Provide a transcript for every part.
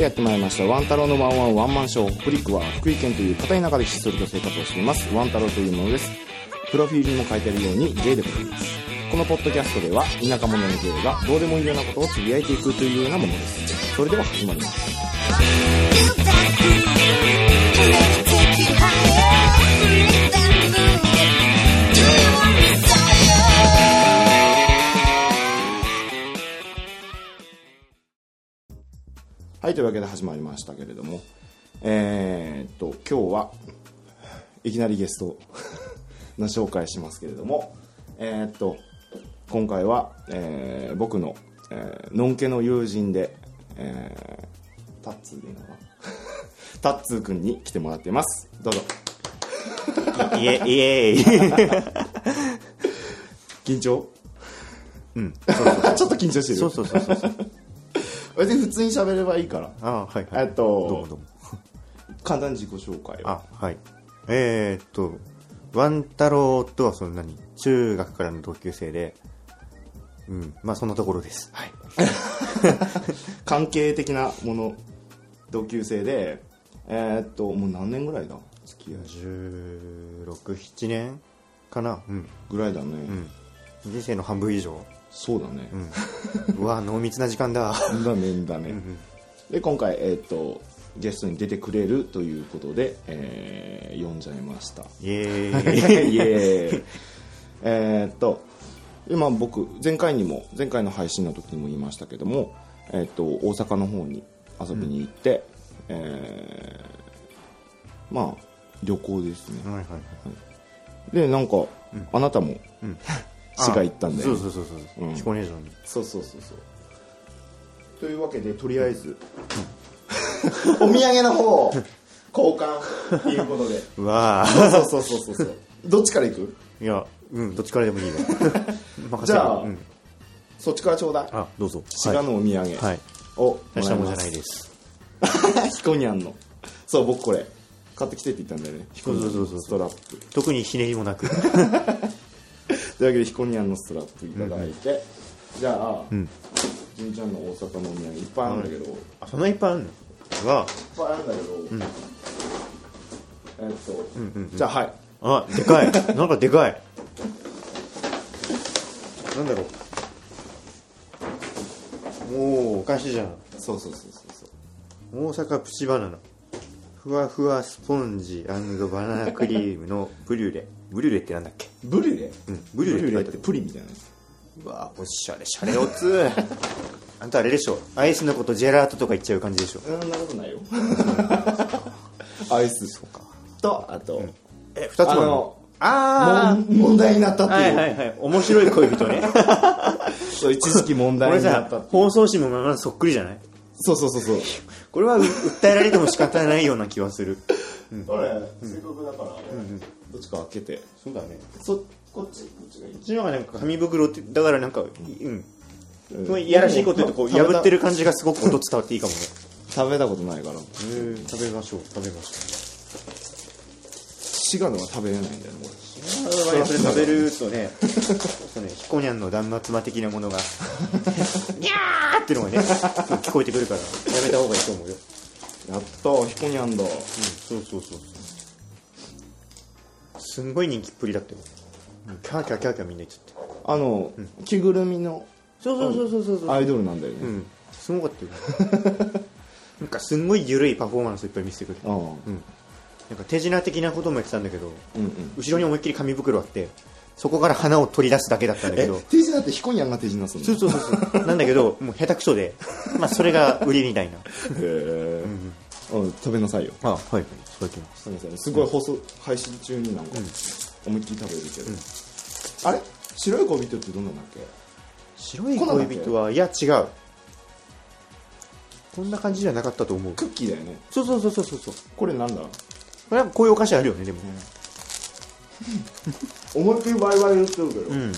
やってまいりました。ワン太郎のワンワンワンマンショーフリックは福井県という片田舎でひっそりと生活をしています。ワン太郎というものです。プロフィールにも書いてあるように J でございます。このポッドキャストでは田舎者の J がどうでもいいようなことをつぶやいていくというようなものです。それでは始まります。はいというわけで始まりましたけれども。えー、っと今日はいきなりゲスト の紹介しますけれども。えー、っと今回は、えー僕の、えーのんけの友人で、えータッツーでいいのかな？タッツーくんに来てもらっています。どうぞ。イエイエーイ緊張？うん。ちょっと緊張してる。そうそうそうそうそう別に普通に喋ればいいから。あはいはい。えっとどうもどうも。簡単に自己紹介をあはい。えー、っとワン太郎とはそんなに中学からの同級生でうんまあそんなところです。はい。関係的なもの同級生でえーっともう何年ぐらいだ？付き合い167年かな？うん。ぐらいだね、うん。人生の半分以上そうだね、うん。うわ濃密な時間だ。だね。だね、で今回えーっとゲストに出てくれるということで、えー呼んじゃいました。イエーイ。イエーイ。えーっと今僕前回にも前回の配信の時にも言いましたけども、えーっと大阪の方に遊びに行って、えーまあ旅行ですね、はいはいはい。でなんか、あなたも、市が行ったんだよ、そうそうそうそう、うん。彦根城に。そうそうそうそう。というわけでとりあえず、お土産の方を交換っていうことで。う わそうそうそうそうそう。どっちから行く？ーいやうんどっちからでもいいよ。任せるじゃあうん、そっちからちょうだい。あどうぞ。滋賀のお土産はい。をもらい大したもんじゃないです。ヒコニャンの。そう僕これ。買ってきてって言ったんだよね。ヒコニャンのそうそうそうそうストラップ。特にひねりもなくというわけでヒコニャンのストラップいただいて、じゃあ、ん。純ちゃんの大阪のお土産いっぱいあるんだけど、いっあそんないっぱいあるのうわぱいあるんだけど、えっと、うんうんじゃあはい。あでかい。なんかでかい。なんだろう。おおお菓子じゃん。そうそうそうそうそう。大阪プチバナナ。ふわふわスポンジバナナクリームのブリュレブリュレってなんだっけ？ブリュレ、うんブリュレって書いてある。プリンみたいなやつ。うわおしゃれしゃれおつあんたあれでしょ？アイスのことジェラートとか言っちゃう感じでしょ？そんなことないよ。アイスとあと、え二つもあるの？あのあもん問題になったっていう、はいはいはい。面白い恋人ね。そう一時期問題になっ放送紙もまだそっくりじゃない？そうそうそうそう。これはう訴えられても仕方ないような気はするこれ、せっかくだから、どっちか開けて。そうだね。そこっちこっちがいい。こっちの方がなんか紙袋ってだからなんかうん。うん。いいやらしいこと言うとこう破ってる感じがすごく音伝わっていいかもね。食べたことないから。食べましょう食べまし滋賀のは食べれないんだよねこょうそれ食べるとねそうねヒコニャンの断末魔的なものが ギャーっていうのがね聞こえてくるからやめた方がいいと思うよ。れやったヒコニャンだ。そうそうそうそう。すんごい人気っぷりだったよ。キャーキャーキャーキャーみんな言っちゃって。あの、着ぐるみのそうそうそうそうそうアイドルなんだよね、うん。すごかったよ。なんかすんごい緩いパフォーマンスいっぱい見せてくれて。ああ。うん。なんか手品的なこともやってたんだけどうんうん。後ろに思いっきり紙袋あってそこから花を取り出すだけだったんだけえど手品ってヒコニャンが手品するのそうそうそうそう。なんだけど もう下手くそで。まあそれが売りみたいな。へえ、うん、食べなさいよ。あはい。はいそうやってますすごい放送、配信中になんか、思いっきり食べるけど、あれ？白い恋人ってどんなんだっけ？白い恋人はいや違う。こんな感じじゃなかったと思う。クッキーだよね。そうそうそうそうそう。そうこれなんだ？これはこういうお菓子あるよねでも思いっきりワイワイ言ってるけど、うん。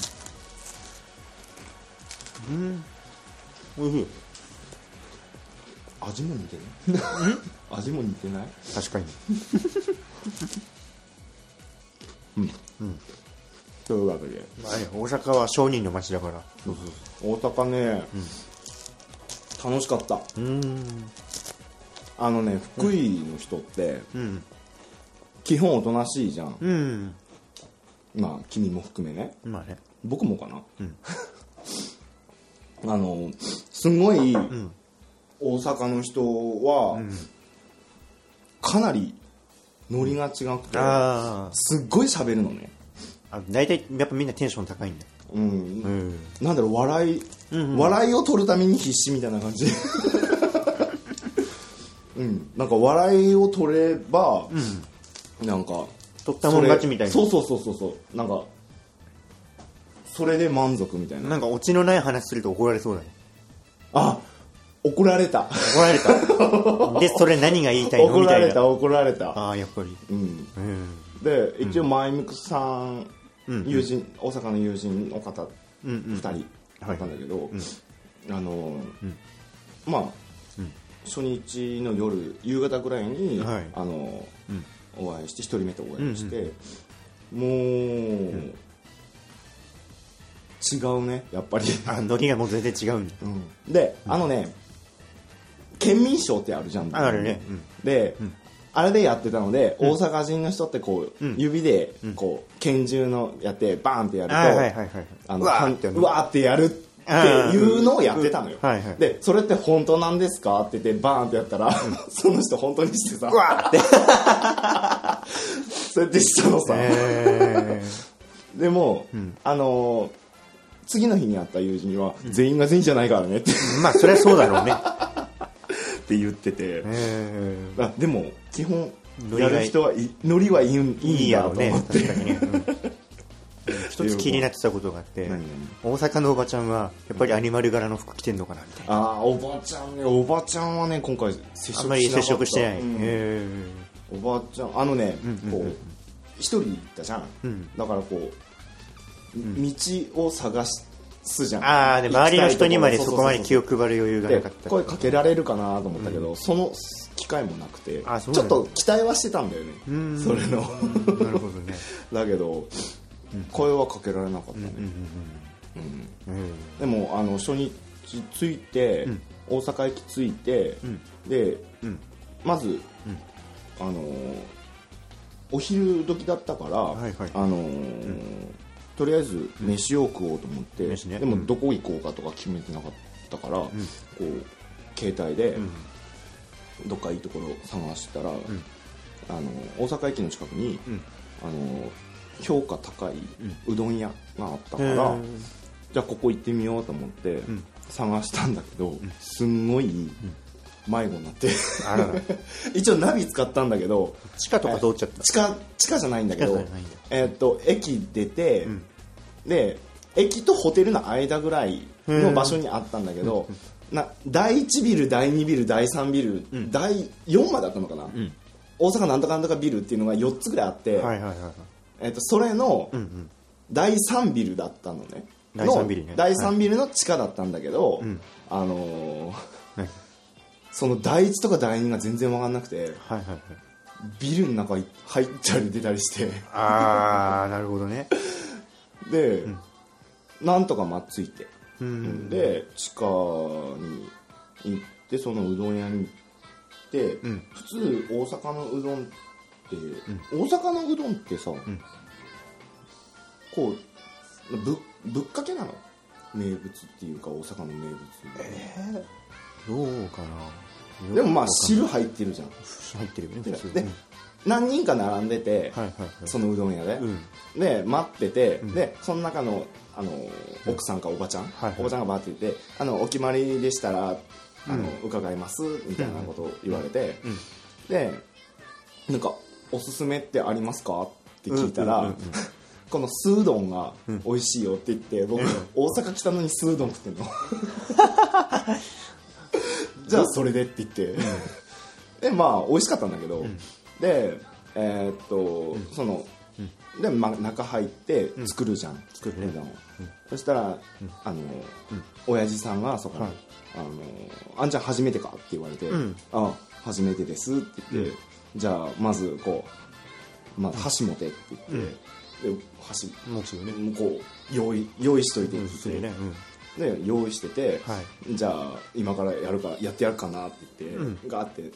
うん。おいしい。味も似てない？味も似てない？確かに。というわけで。まあね大阪は商人の街だから。そうそう大阪ね、楽しかった。うん。あのね福井の人ってうん。基本おとなしいじゃん、うんまあ君も含めね。まあね。僕もかな、うん。あのすごいん。大阪の人はん。かなりノリが違くてあすっごい喋るのね。ーあ大体やっぱみんなテンション高いんだ。うん、うん。なんだろう笑い、うんうん。笑いを取るために必死みたいな感じ。うん。なんか笑いを取れば、なんか取ったもん勝ちみたいな。そうそうそうそうそう。なんかそれで満足みたいな。なんかオチのない話すると怒られそうだね。あ怒られた。怒られた。でそれ何が言いたいの？怒られたみたいな。怒られた。ああやっぱり。うん。うん。で一応マイムクさん、うん友人大阪の友人の方うんうん。2人だったんだけど、あの、ん。まあ、うん。初日の夜夕方ぐらいに、はい。あのうんお会いして1人目とお会いして、もう、違うねやっぱり、あノリがもう全然違うんだ。うん。であのね県民賞ってあるじゃん。あるね。うん。で、あれでやってたので、大阪人の人ってこう、うん。指でこう拳銃のやってバーンってやると、あのうわーってやるっていうのをやってたのよ、うんはいはい。でそれって本当なんですか？って言ってバーンってやったら、その人本当にしてさ。うわ。ーってそうやってしたのさ、えでも、ん。あのー次の日に会った友人は、全員が全員じゃないからねって。ーまあそれはそうだろうね。って言ってて、でも基本やる人はいノリはいいんーいいんだやろうね。と思って、確かにね。うん一つ気になってたことがあって何大阪のおばちゃんはやっぱりアニマル柄の服着てんのかなみたいな。ああおばちゃんねおばちゃんはね今回接触あんまり接触してない、うん。えおばちゃんあのね、こう一人行ったじゃん、うん。だからこう、道を探すじゃん。ああで周りの人にまでそこまで気を配る余裕がなでかった。声かけられるかなと思ったけど、その機会もなくてあそうちょっと期待はしてたんだよね。うん。それの。なるほどね。だけど、声はかけられなかったね、でもあの初日着いて、ん。大阪駅着いて、ん。でうん。まず、あのーお昼時だったから、あのーとりあえず飯を食おうと思って、でもうん。どこ行こうかとか決めてなかったから、こう携帯で、どっかいいところ探したら、あの大阪駅の近くに、ん。あの評価高いうどん屋があったから、へー。じゃあここ行ってみようと思ってん。探したんだけど、すんごい迷子になって、一応ナビ使ったんだけど地下とか通っちゃった。地下地下じゃないんだけどえーっと駅出て、ん。で駅とホテルの間ぐらいの場所にあったんだけど、な第1ビル第2ビル第3ビル、第4まであったのかな、ん。大阪なんとかなんとかビルっていうのが4つぐらいあって、はいはいはいはいえーっとそれのうんうん。第3ビルだったのね。第三ビルね。の第3ビルの地下だったんだけど、ん。あのーはい。その第1とか第2が全然分かんなくてはいはいはい。ビルの中に入ったり出たりして。ああなるほどね。で、なんとかまっついて、うんで地下に行ってそのうどん屋に行って、ん。普通大阪のうどんって、大阪のうどんってさ、こうぶぶっかけなの？名物っていうか大阪の名物、どうかな？でもまあ知汁入ってるじゃん。入ってるよねで何人か並んでて、はいはいはい。そのうどん屋で、うん。で待ってて、でその中のあの奥さんかおばちゃん、おばちゃんがバーって言ってあのお決まりでしたらあの、伺いますみたいなことを言われて、うん。でなんかおすすめってありますか？って聞いたら、この酢うどんが美味しいよって言って僕、大阪来たのに酢うどん食ってんの。じゃあそれでって言って、でまあ美味しかったんだけど、でえーっと、その、で、ま、中入って作るじゃん、作るね。うどん。をそしたら、あの、親父さんがそこに、はい。あのあんちゃん初めてか？って言われて、ん。あ初めてですって言って、じゃあまずこう、まあ、箸持てって言って、で箸もちろんねこう用意用意しといてって言って、ね。うん。で用意してて、はじゃあ今からやるかやってやるかなって言って、うん。ガーって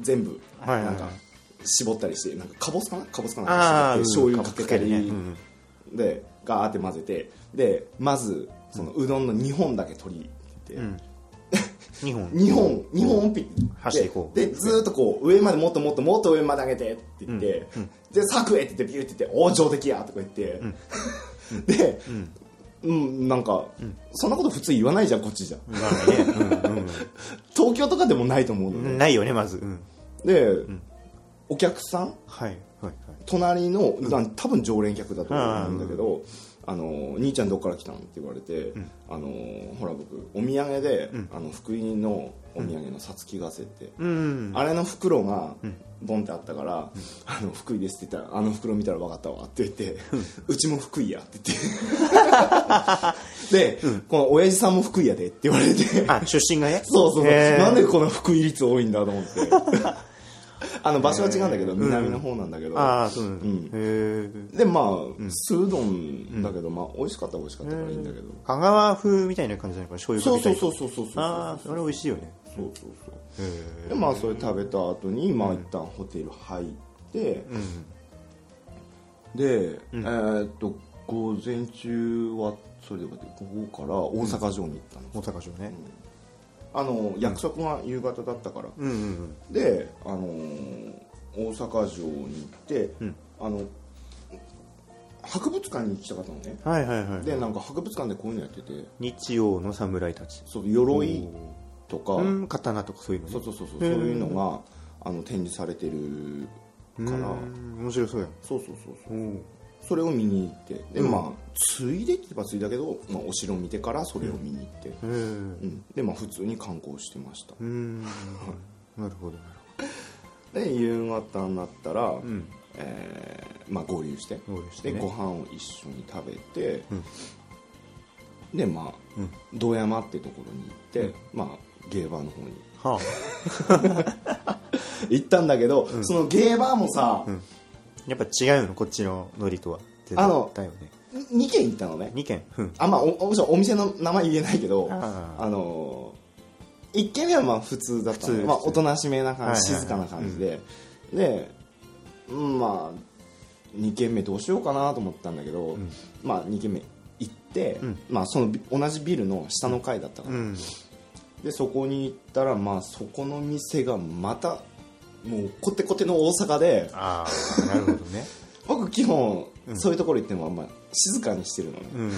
全部なんか絞ったりしてなんかかぼすかな？かぼすかなああんかして醤油かけたり、ね。うん。でガーって混ぜてでまずそのうどんの2本だけ取りって、うん2本。2本。2本ピッ走って。こう。でずーっとこう上までもっともっともっと上まで上げてって言って、で「作へ」って言ってビューって言って「お上出来や」とか言って、で、うん。なんか、そんなこと普通言わないじゃんこっちじゃまあね。東京とかでもないと思うので、うんないよねまず。うん。で、お客さん？はいはいはい。隣の、多分常連客だと思うんだけど、あの兄ちゃんどっから来たんって言われて、あのほら僕お土産で、あの福井のお土産のさつきがせって、うん。あれの袋がボンってあったから「あの福井です」って言ったら「あの袋見たら分かったわ」って言って「うちも福井や」って言って。で、この親父さんも福井やでって言われて。あ出身がね？そうそうそう。なんでこの福井率多いんだと思って あの場所は違うんだけど南の方なんだけど、ああそうなんへえでまあ酢うどんだけど、まあ美味しかったら美味しかったからいいんだけど、香川風みたいな感じなのかな醤油そうかけたり。そうそうそうそうそうああそれ美味しいよね。そうそうそう。へでまあそれ食べた後にまあ一旦ホテル入って、で、えーっと午前中はそれでここから大阪城に行ったの、大阪城ねあの約束が夕方だったから、うんうんで、あのー大阪城に行って、ん。あの博物館に行きたかったのね。はいはいはいでなんか博物館でこういうのやってて。日曜の侍たち。そう鎧とか、うん刀とかそういうのね。そうそうそうそうそういうのがあの展示されてるから、うん。面白そうやん。そうそうそうそう。おそれを見に行ってで、まあついでって言えばついだけど、まあ、お城を見てからそれを見に行って、うん。でまあ普通に観光してました。うん。なるほどなるで夕方になったら、ほどうん。えーまあ、合流して合流してね。でご飯を一緒に食べて、うん。でまあ、うん。堂山ってところに行って、まあゲーバーの方に。は 行ったんだけど、そのゲーバーもさ、あやっぱ違うのこっちのノリとは。あのだよね。2軒行ったのね。2軒？うん。あまあおおお店の名前言えないけどああの1軒目はまあ普通だったのまあ、おとなしめな感じ、静かな感じで、でうんまあ2軒目どうしようかなと思ったんだけど、まあ2軒目行って、ん。まあ、そのビ同じビルの下の階だったから、うん。でそこに行ったらまあそこの店がまたもうコテコテの大阪でああなるほどね。僕基本、そういうところ行ってもあんま静かにしてるのね、うん。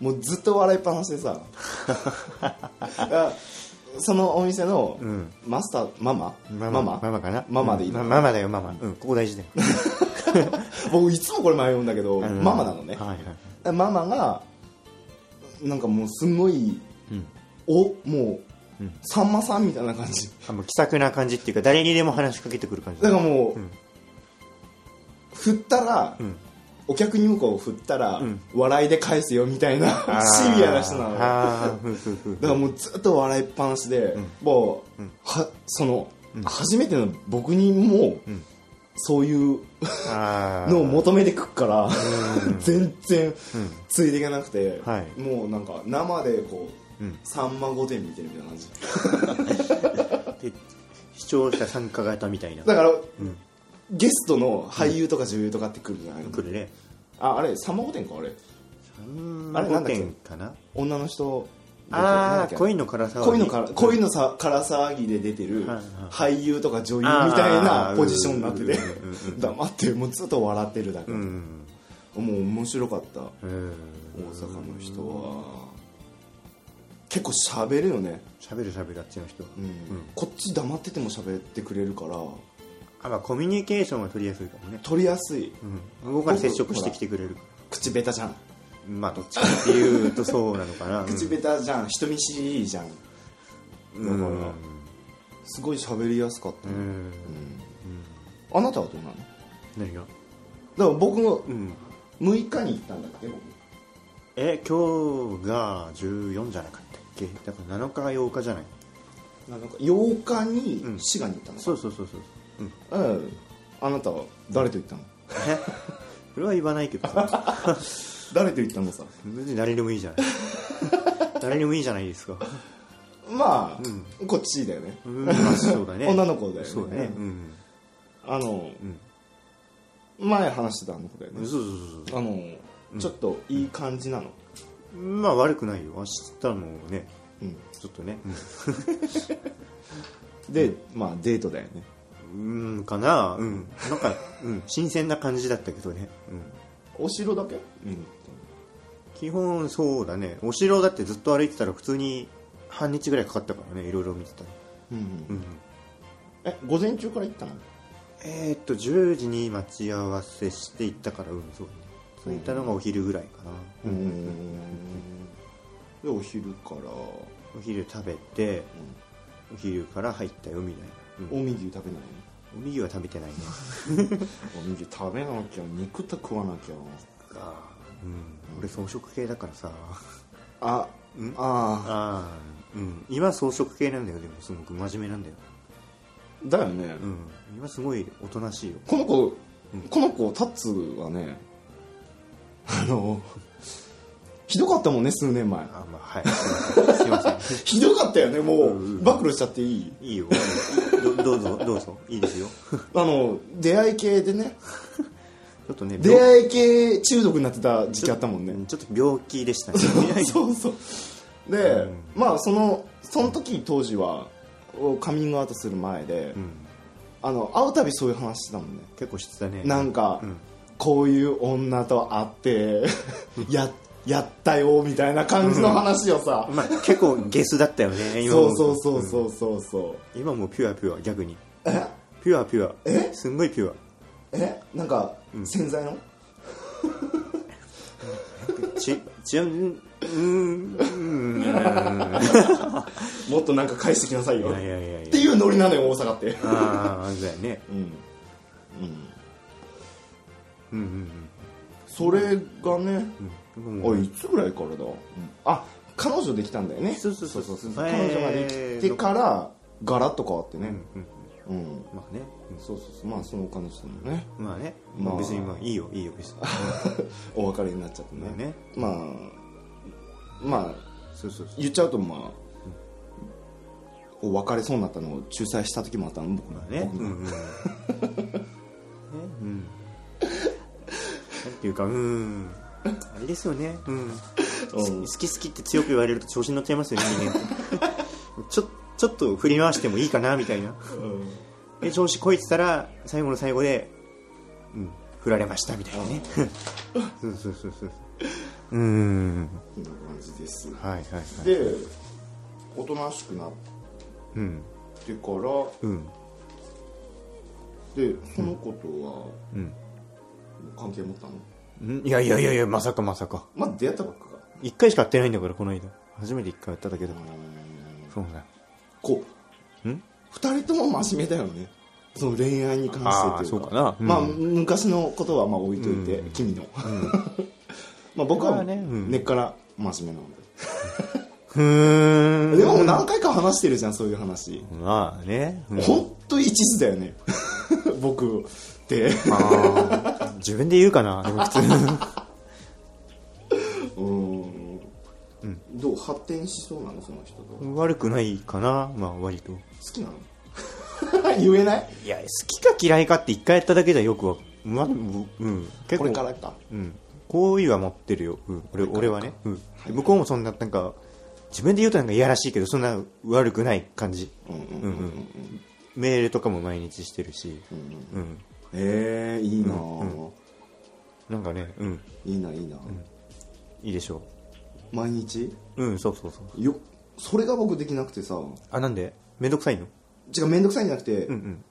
もうずっと笑いっぱなしでさ。そのお店のうん。マスターママ？ママ。ママ？かな？ママでいいの？うん。ママだよママ。うんここ大事だよ。僕いつもこれ迷うんだけど、うん。ママなのね、はいはいママがなんかもうすごいうん。おもう、うんさんまさんみたいな感じ。あもう気さくな感じっていうか誰にでも話しかけてくる感じ。だからもう、うん。振ったら、うん。お客に向こう振ったら、うん。笑いで返すよみたいなシビアな人なの。だからもうずっと笑いっぱなしで、もう、はその、初めての僕にも、ん。そういうのを求めてくっから、全然ついていけなくて、はい。もうなんか生でこう、うんさんま御殿見てるみたいな感じ。で視聴者参加型みたいな。だから、ん。ゲストの俳優とか女優とかって来るじゃない？の、来るね。ああれさんま御殿かあれ。うんあれなんだっけ？5点かな女の人ああ恋のの辛さ恋のから恋のさから騒ぎで出てる俳優とか女優みたいなポジションになってて。黙ってもうずっと笑ってるだけ、うん。もう面白かった。へ大阪の人は結構喋るよね、喋る喋るあっちの人。はうん。こっち黙ってても喋ってくれるから。あまあコミュニケーションは取りやすいかもね。取りやすい。うん。向こうから接触してきてくれる。口下手じゃん。まあどっちかっていうとそうなのかな。口下手じゃん。人見知りいいじゃん。うん。だからすごい喋りやすかった、うん。うん。あなたはどうなの？何が？だから僕がうん。6日に行ったんだっけ？僕。え今日が14じゃなかけ？だから7日が8日じゃない？なんか8日にうん。滋賀に行ったのか？そうそうそうそう。うん。うんあなたは誰と行ったの？え？それは言わないけどさ。誰と行ったのさ？別に誰でもいいじゃない。誰でもいいじゃないですか。まあ、こっちだよね、うんまあそうだね。女の子だよね。そうだね。うん。あの、前話してたあの子だよね。そうそうあの、ちょっといい感じなの。そうまあ悪くないよ。明日もねうん。ちょっとね。で、まあデートだよね。うんうんかな。うん。なんか、うん、新鮮な感じだったけどね。うん。お城だけ？うん。基本そうだね。お城だってずっと歩いてたら普通に半日ぐらいかかったからねいろいろ見てたら。うんうん。え午前中から行ったの？えー、っと10時に待ち合わせして行ったからうんそう。ねそういったのがお昼ぐらいかな、うん。でお昼から。お昼食べて、お昼から入ったよみたいな、うん、近江牛食べないおにぎりは食べてないね。の近江牛食べなきゃ肉と食わなきゃ。うん。俺草食系だからさ。あん？あああうん。今草食系なんだよ。でもすごく真面目なんだよ。あだよね、うん。今すごいおとなしいよ。この子、この子タッツはねあのひどかったもんね数年前。あまあはい。すいません。ひどかったよねもう、うんうん暴露しちゃっていい？いいよ。ど どうぞどうぞ。いいですよ。あの出会い系でね。ちょっとね出会い系中毒になってた時期あったもんね。うんちょっと病気でしたね。そうそう。で、まあそのその時当時はカミングアウトする前で、うん。あの会うたびそういう話してたもんね。結構してたね。なんか、うんこういう女と会って ややったよみたいな感じの話をさ、まあ結構ゲスだったよね 今そうもそうそうそうそうそう。今もうピュアピュア逆に。え？ピュアピュア。え？すんごいピュア。え？なんか、洗剤の？ちちゃうんうんうん。もっとなんか返してきなさいよ。いやいやいやいや。っていうノリなのよ大阪って。ああそうだよね。うん、うん、うんうん。それがね、うん。うんあいつぐらいからだ、あ彼女できたんだよね。そうそうそうそう。彼女ができてからガラッと変わってね。うんうんうん、まあね。そうそうそう。まあその彼女ともね。まあね。まあ。別にまあいいよいいよ別に。お別れになっちゃってね。まあね。まあまあそうそうそう。言っちゃうとまあ、お別れそうになったのを仲裁した時もあったの僕まあね。僕 ていうかうん。あれですよね。うん。うん。好き好きって強く言われると調子に乗っちゃいますよね人間。ちょちょっと振り回してもいいかなみたいな。で調子こいてたら最後の最後で、うん、振られましたみたいなね。そうそうそうそうう。ん。こんな感じです。はいはいはい。でおとなしくなっうんてからうん。でその子とはうん関係持ったの、ん？いやいやいやいやまさかまさか。まあ出会ったばっかか。一回しか会ってないんだからこの間。初めて一回会っただけだ。からそうだこう。ん？二人とも真面目だよね。その恋愛に関してっていうか。あーそうかな。うん。まあ昔のことはまあ置いといて、君の、まあ僕はまあねうん。根っから真面目なんで、ふーん。でも何回か話してるじゃんそういう話、まあね、うん。ほんと一途だよね。僕って。あー自分で言うかなでも普通。うん。どう発展しそうなのその人と？好悪くないかなまあ割と。きなの？言えない？いや好きか嫌いかって一回やっただけじゃよくわまうん。結構これからか。うん。好意は持ってるよ、うん、俺俺はね、うん。で向こうもそんななんか自分で言うとなんかいやらしいけどそんな悪くない感じ。うんうんうんうんメールとかも毎日してるし。うんえー、いいな、なんかねうん。いいないいな、いいでしょ毎日？ううんそうそうそう。よそれが僕できなくてさ。あなんで？めんどくさいの？違う面倒くさいんじゃなくて、好うんうん。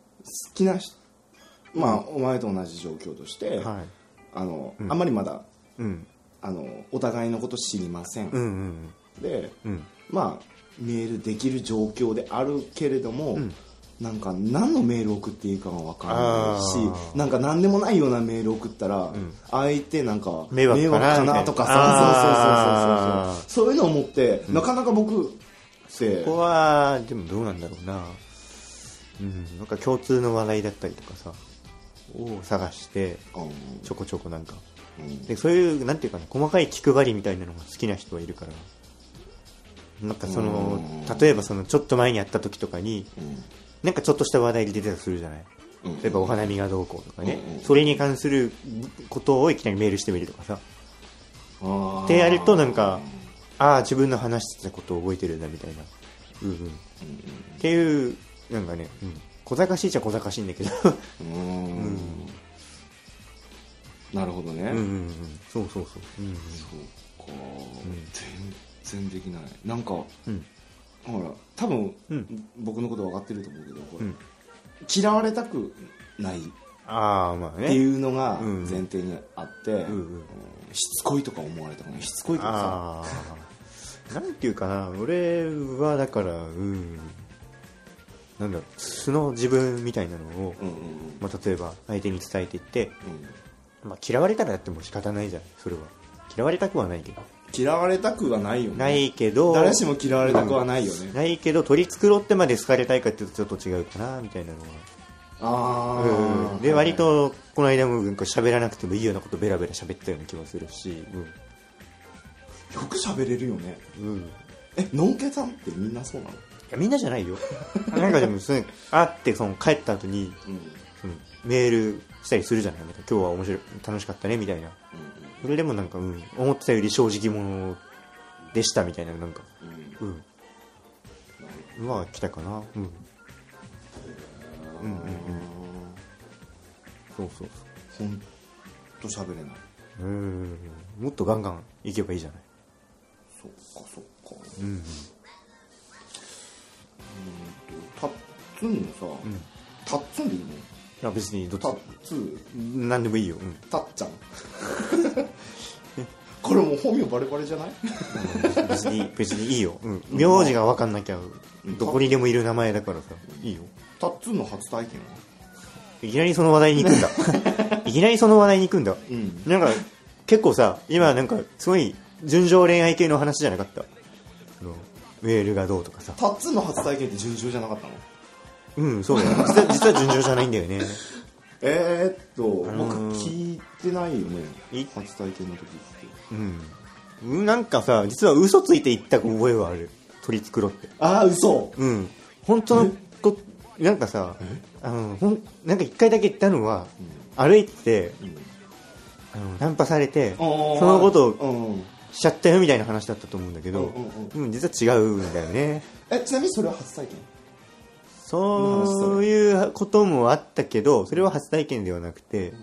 きな人まあ、お前と同じ状況として、はい。あのあんまりまだうん。あのお互いのこと知りません、うんうんでうん。まあメールできる状況であるけれども、なんか何のメール送っていいかが分からないあしー。なんか何でもないようなメール送ったら、相手なんか迷惑かなとかあーそうそうそうそうそう。そういうのを思って、なかなか僕ってここはでもどうなんだろうな。うん。なんか共通の話題だったりとかさを探してうん。ちょこちょこなんか。うん。でそういうなんていうかな細かい気配りみたいなのが好きな人はいるから。なんかその例えばそのちょっと前に会った時とかにうんなんかちょっとした話題で出てたとするじゃない？うん。例えばお花見がどうこうとかね、うんうん。それに関することをいきなりメールしてみるとかさ。ってやるとなんかああ自分の話してたことを覚えてるんだみたいな。うんうん。っていうなんかね、うん、小賢しいっちゃ小賢しいんだけど。うーん。なるほどね、うんうんうん。そうそうそう。うんそうか、全然できない。なんかうんほら多分、うん。僕のこと分かってると思うけどほら、うん。嫌われたくないっああまあね。ていうのがうん。前提にあって、んうん。うんしつこいとか思われたくないしつこいとかさ。なんていうかな俺はだからうん。なんだ素の自分みたいなのを、うんうんまあ、例えば相手に伝えていって、うん。まあ、嫌われたらだってもう仕方ないじゃんそれは。嫌われたくはないけど嫌われたくはないよね。ないけど誰しも嫌われたくはないよね、ないけど取り繕ってまで好かれたいかっていうとちょっと違うかなみたいなのは。ああ、うん。で割とこの間もなんか喋らなくてもいいようなことベラベラ喋ったような気もするしよく喋れるよね。うん、うん、いえのんけさんってみんなそうなの？やみんなじゃないよ。なんかでもそれ 会ってその帰った後にうん。メールしたりするじゃない？今日は面白い楽しかったねみたいなそれでもなんか、うん、思ってたより正直者でしたみたいななんか。うん。うん。うんまあ来たかな。うん。うんうんうん。そうそうほんと喋れない。そううん。もっとガンガン行けばいいじゃない。そっかそっか。うんタッツンのさ、ん。タッツンでいいの？いや別にどっちタッツー。何でもいいよ、うん。タッちゃん。これもう本名バレバレじゃない？別に別にいいよ、うん、名字が分かんなきゃどこにでもいる名前だからさいいよ。タッツンの初体験は？いきなりその話題に行くんだ。いきなりその話題に行くんだ。うん。なんか結構さ今なんかすごい純情恋愛系の話じゃなかった？メールがどうとかさ。タッツンの初体験って順調じゃなかったの？うんそうだよ。実は実は純情じゃないんだよね。えー、っと、あのー僕聞いてないよね。い？初体験の時って。うん。なんかさ実は嘘ついて言った覚えはある。取り繕って。ああ嘘。うん。本当のこなんかさあのほんなんか一回だけ言ったのは、歩いててうん。あのナンパされてそそのことをうん。しちゃったよみたいな話だったと思うんだけど、うん実は違うんだよね。えちなみにそれは初体験？そういうこともあったけどそれは初体験ではなくて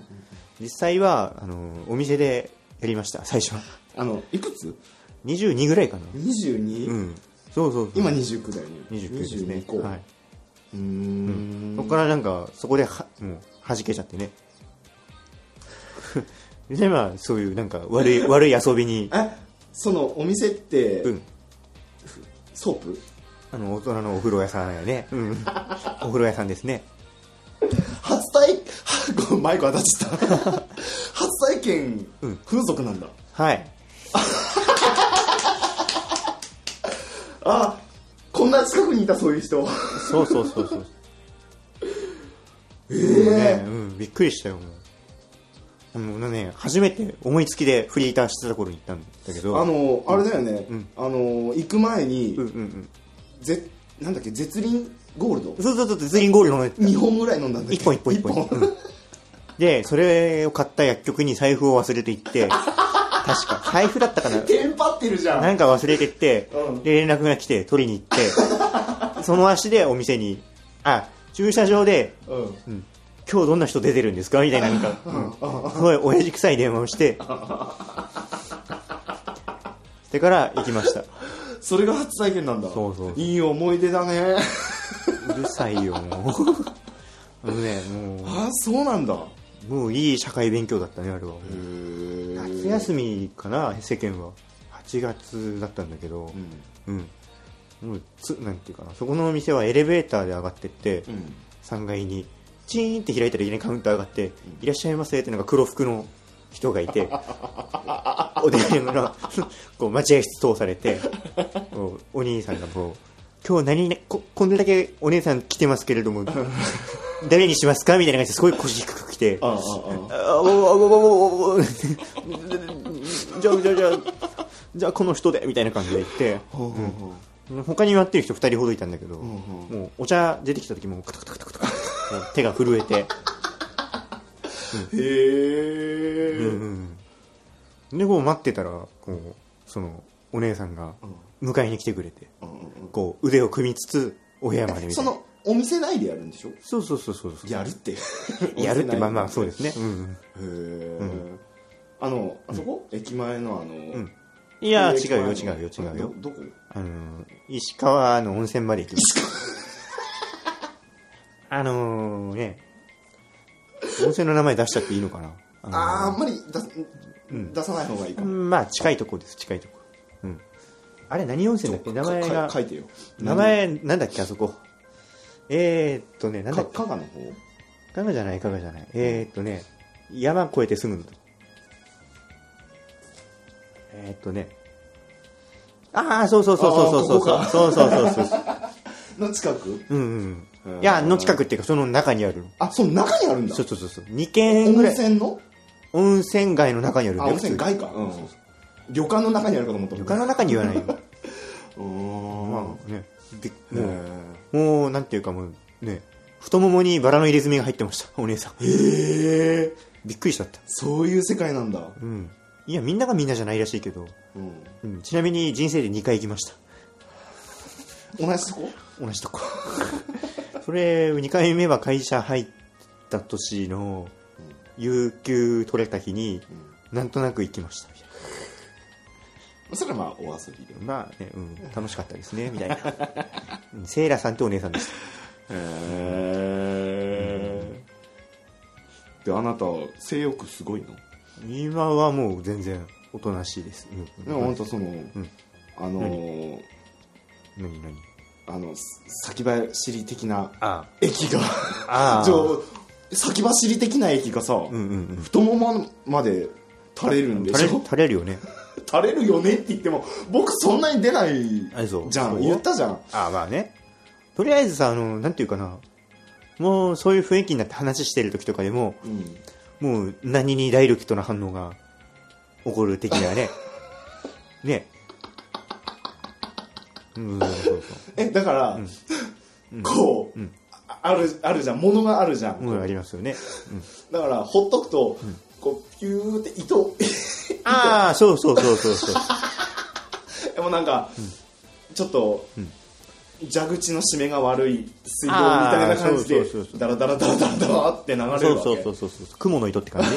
実際はあのお店でやりました最初は。あのいくつ？22ぐらいかな。22? うん。そうそうそう。今29だよね。29ですね。22個。はい。うーん。そこからなんかそこではもう弾けちゃってね。でまあそういうなんか悪い 悪い遊びに。えそのお店って、うん。ソープ？あの大人のお風呂屋さんやね、うん、お風呂屋さんですね。初体 ごめんマイク当たっちゃった。初体験、うん。風俗なんだ。はい。あこんな近くにいたそういう人。そうそうそうそう。えね、うん、びっくりしたよもう。もうね初めて思いつきでフリーターしてた頃に行ったんだけど。あのあれだよね、うん。あの行く前に、うんうんうんぜなんだっけ絶倫ゴールド？そうそうそうズリンゴール飲んでた2本ぐらい飲んだんだっけ？一本一本一本。うん。でそれを買った薬局に財布を忘れていって 確か。財布だったかな？テンパってるじゃん。なんか忘れてって、うん。で連絡が来て取りに行って その足でお店にあ駐車場で、うん。うん、今日どんな人出てるんですか？みたいななんか、うん、すごい親父臭い電話をして。してから行きましたそれが初体験なんだ。そうそうそう。いい思い出だね。うるさいよ もう。あのねもあそうなんだ。うもういい社会勉強だったねあれは。夏夏休みかな世間は。8月だったんだけど。うん。うん、もうつなんていうかな。そこのお店はエレベーターで上がってって、うん。3階にチーンって開いたらいきなりカウンター上がって、いらっしゃいませってなんか黒服の人がいておでんの こう待合室通されてお兄さんがこう今日何々ここんだけお姉さん来てますけれども 誰にしますかみたいな感じですごい腰低く来てああああ。おおおおおおじゃあじゃあじゃあじゃあこの人でみたいな感じで言って、他に待ってる人2人ほどいたんだけど、もうお茶出てきた時もカタカタカタカタ手が震えて、へえ、うんでこう待ってたらこうそのお姉さんが迎えに来てくれて、うんうんうん。こう腕を組みつつお部屋までみたいな。そのお店内でやるんでしょ？そうそうそうそうそうやるって。やるってまあまあそうでですね、うんうん、へえ、あのあそこ、駅前のあの、ん。いや違うよ違うよ違うよ。どどこ？あの石川の温泉まで行きました あのね温泉の名前出しちゃっていいのかな？あのあーあんまり出す、出さない方がいいかも、まあ近いとこです近いとこ。うん。あれ何温泉だっけ？名前がか書いてよ。名前なんだっけあそこ。えー、っとねなんだっけ？か加賀の方？加賀じゃない加賀じゃない。えー、っとね山越えてすぐのと。こえー、っとね。ああそうそうそうそうそうそう。あーここか。そうそうそうそう。の近く？うんうんいやの近くっていうかその中にあるの。あその中にあるんだ。そうそうそうそう。2軒ぐ温らい。泉の？温泉街の中にあるんだあよ温泉街か、うん、旅館の中にあるかと思った旅館の中にはないよ うーん。まあね。びへもうもうなんていうかもうね太ももにバラの入れ墨が入ってました。お姉さん。えびっくりしちゃった。そういう世界なんだ。うん。いやみんながみんなじゃないらしいけど、うん。うん、ちなみに人生で2回行きました。同じとこ？同じとこ それ2回目は会社入った年の有給取れた日になんとなく行きました。みたいそれはまあお遊びで。なまあね、うん、楽しかったですねみたいな。うん。セイラさんってお姉さんでした。へえであなた性欲すごいの？今はもう全然おとなしいです、うん。でも本当その、ん。あのー何？何？あの先走り的なあ。液が 先走り的な液がさ、うんうんうん。太ももまで垂れるんでしょ？垂れるよね。垂れるよねって言っても僕そんなに出ないじゃん。言ったじゃん。ああまあね。とりあえずさあのなんていうかな。もうそういう雰囲気になって話してる時とかでもうん。もう何にダイレクトな反応が起こる的なね。ねうんそうそう えだから、こう、ああるあるじゃん。ものがあるじゃん、そううんありますよね、だからほっとくと、こうピューって糸ああそうそうそうそうそう。でもなんか、ちょっと、蛇口の締めが悪い水道みたいな感じでダラダラダラダラダラって流れるわけ。そうそうそうそう。そう雲の糸って感じ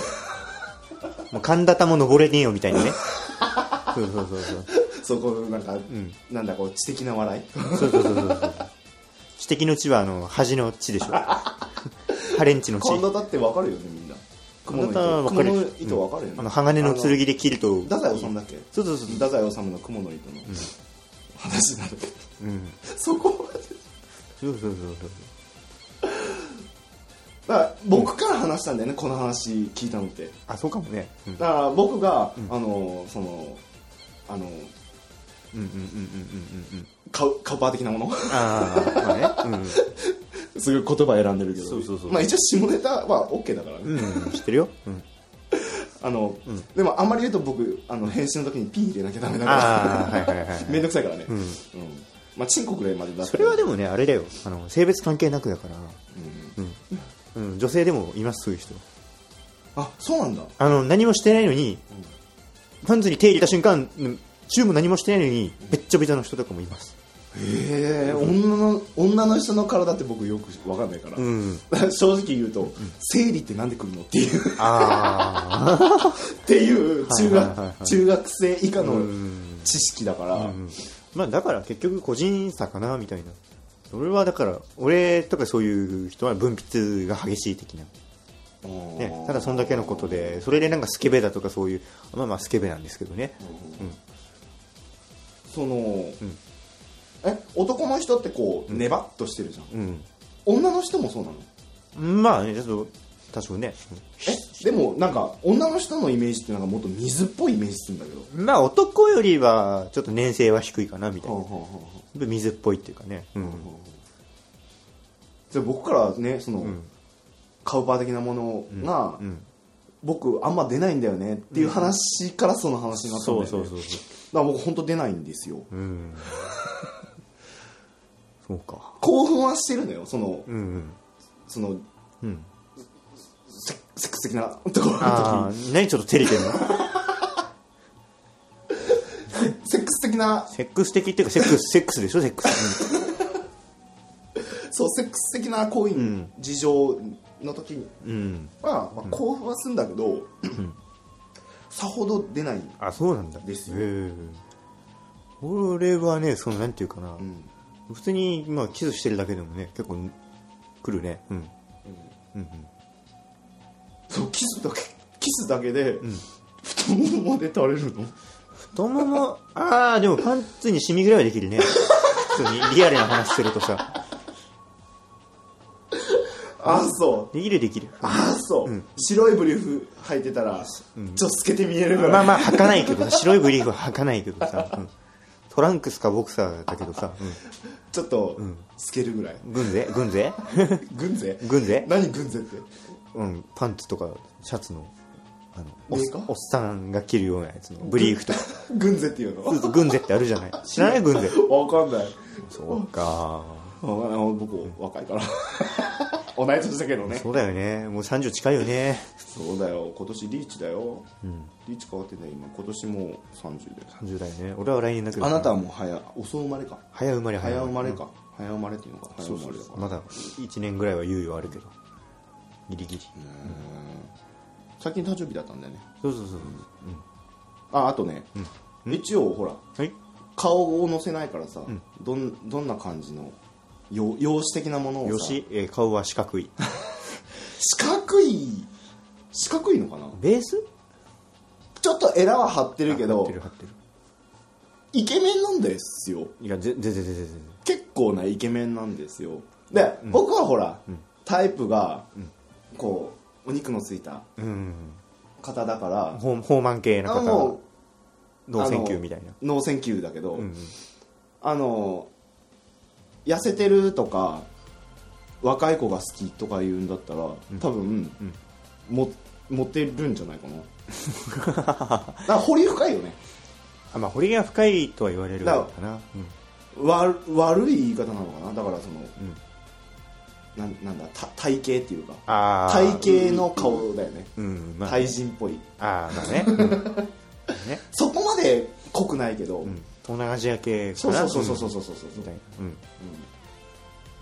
もう神田田も登れねえよみたいなね。そうそうそうそうそこなんか、なんだこう知的な笑い。そうそうそうそう。そう知的の地はあの恥の地でしょ。ハレンチの地。神田だってわかるよねみんな。神田は糸。わかる。雲の糸わかるよね、あの鋼の剣で切ると。太宰治だっけ？そうそうそう太宰治の雲の糸の話になるけど、うん。そこまで。そうそうそうそうだから僕から話したんだよねこの話聞いたのって。あそうかもね。うん。だから僕が、あのそのあのうんうんうんうんうんうんカウカウパー的なもの？ああまあね。すごい言葉選んでるけど。そうそうそう。まあ一応下ネタは OK だからね、うん、うん、知ってるよ、うん、あの、でもあんまり言うと僕あの編集の時にピー入れなきゃダメだかああはいはいはいらめんどくさいからね。うん。うん。まあチンコぐらいまでだったそれはでもねあれだよ。あの性別関係なくだから、うん。うん、女性でもいますそういう人。あそうなんだ。あの何もしてないのに、パンツに手入れた瞬間うんチューブ何もしてないのにべっちょべちょの人とかもいます。へえ女の女の人の体って僕よく分かんないから、うん。正直言うと、生理ってなんで来るのっていう。ああ っていう中学中学生以下のうん。知識だから、うん。まあだから結局個人差かなみたいな。俺はだから俺とかそういう人は分泌が激しい的な、ね、ただそんだけのことでそれでなんかスケベだとかそういうまあまあスケベなんですけどねその、え？男の人ってこう、ネバッとしてるじゃん。うん。女の人もそうなの？まあねちょっと多少ね。え？でもなんか女の人のイメージってなんかもっと水っぽいイメージするんだけど。まあ男よりはちょっと年齢は低いかなみたいな。はあはあはあ水っぽいっていうかね。うん。じゃあ僕からねその、ん。カウパー的なものが、うん僕あんま出ないんだよねっていう話からその話になったんだよね。そうそうそうそだから僕本当出ないんですよ。ううん。そうか。興奮はしてるのよそのうんうん。そのうん。セセックス的なところのああ何ちょっと照れてるの？時 セックス的な。セックス的っていうかセックスセックスでしょ？セックス、そうセックス的な行為、ん。事情の時にうん。うん、は、まあ、興奮はするんだけど、さほど出ない、あそうなんだ。ですよ。俺はねそのなんていうかな、うん。普通に、まあ、キスしてるだけでもね結構来るね。うん。うん。うんそうキスだけキスだけで、太ももまで垂れるの？太ももああでもパンツにシミぐらいはできるね。普通にリアルな話するとさあそう。できるできる。あそう、白いブリーフ履いてたら、ちょっと透けて見えるぐらい、まあまあ履かないけどさ。白いブリーフは履かないけどさ、うん。トランクスかボクサーだけどさ、ちょっと透けるぐらい、うん、軍勢？軍勢？軍勢？軍勢？何軍勢って？うん。パンツとかシャツのあのおっさんが着るようなやつのブリーフとか。軍勢っていうの？軍勢ってあるじゃない？知らない軍勢？わかんない。そうか。僕若いから同い年だけどね。そうだよね。もう30近いよね。そうだよ。今年リーチだよ、リーチ変わってね。今今年もう30で30代ね。俺は来年だけどあなたはもう早遅生まれか。早生まれ早生まれ。か、早生まれっていうのか。早生まれだから。まだ1年ぐらいは猶予あるけど。ギリギリ。最近誕生日だったんだよね。そうそうそうああとね、一応ほら。はい。顔を載せないからさ、どんどんな感じのよ容姿的なものをさ。よし、えー顔は四角い。四角い？四角いのかな？ベース？ちょっとエラは張ってるけ張どってる張ってる。イケメンなんですよ。いやぜぜぜぜぜぜ。結構なイケメンなんですよ。で、僕はほら、タイプが、こうお肉のついたうん方だからホーホーマン系なあも方うノーセンキューみたいな。ノーセンキューだけど、うんうん。あの痩せてるとか若い子が好きとか言うんだったら多分、もモテるんじゃないかな。だから掘り深いよね。あまあ彫りが深いとは言われるかだなわ悪い言い方なのかな。だからその、なんなんだた体型っていうか。体型の顔だよね、うん。まあ対人っぽい。ああまあね。うん。ね。そこまで濃くないけど、うん東南アジア系かそうなそうそうそうそうそうそうみたいなうん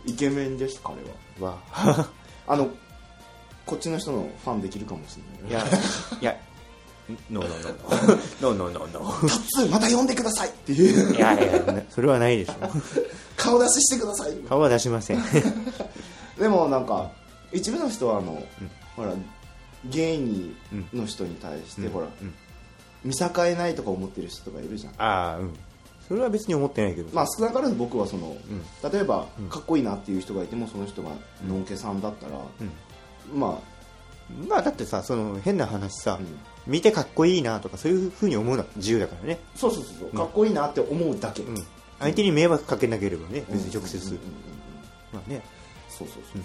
イケメンです彼ははあのこっちの人のファンできるかもしれないいやいやノーノーノーノーノーノーノータッツーまた呼んでくださいっていういやいやそれはないでしょ顔出ししてください顔は出しませんでもなんか一部の人はあの、ほら芸人の人に対して、ほら、見境ないとか思ってる人がいるじゃんああうんそれは別に思ってないけどまあ少なからず僕はその、例えばかっこいいなっていう人がいてもその人がのんけさんだったら、ままあだってさその変な話さ、うん。見てかっこいいなとかそういうふうに思うのは自由だからね、あそうそうそうそう。かっこいいなって思うだけ、うん、相手に迷惑かけなければね別に直接、うんうんうんうん。まあね、そうそうそうそう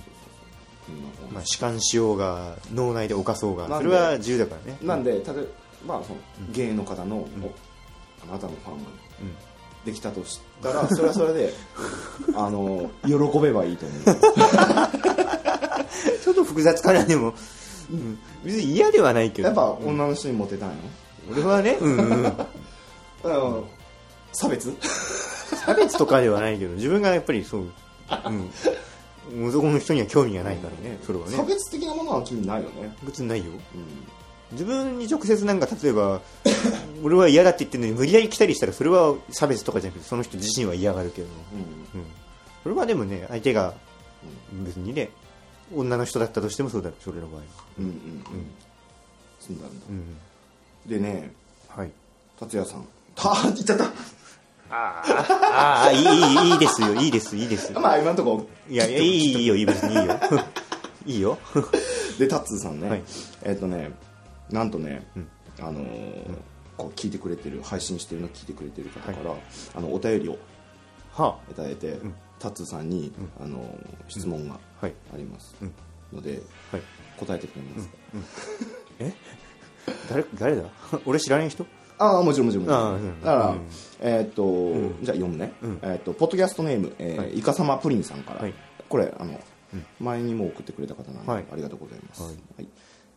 そうう。ん。まあ、弛緩しようが脳内で犯そうがそれは自由だからね。なんで例えば、まあ、その芸の方の、おあなたのファンができたとしたら、それはそれであの喜べばいいと思う。ちょっと複雑かなでも、うん、別に嫌ではないけど。やっぱ女の人にモテたいの、俺はね、うんうん、差別？差別とかではないけど自分がやっぱりそう、うん、男の人には興味がないからねそれは差ね別的なものは君ないよね、別にないよ。うん自分に直接なんか例えば 俺は嫌だって言ってるのに無理やり来たりしたらそれは差別とかじゃなくてその人自身は嫌がるけど、うん。うん、それはでもね相手が別にね女の人だったとしてもそうだそれの場合。うんうんうん。そうなんだ。うん。でねはい。達也さん。た言っちゃった。ああいいいいいいですよ。いいですいいですまあ今のとこいやいやいいいいよいい別にいいよ。いいよ。でタッツーさんね、はい。えっ、とねなんとね、あのーこう聞いてくれてる配信してるの聞いてくれてる方から、あのお便りをはいただいて、タッツーさんに、あのー質問があはい。ります、うん。のであはい。答えてくれますか、え？誰誰だ？俺知らない人？ああもちろんもちろん。だから、うん。えーっと、じゃあ読むね、うん。えーっとポッドキャストネーム、えーはい。イカサマプリンさんから、はい。これあの、前にも送ってくれた方なんで、はい。ありがとうございます、ははいい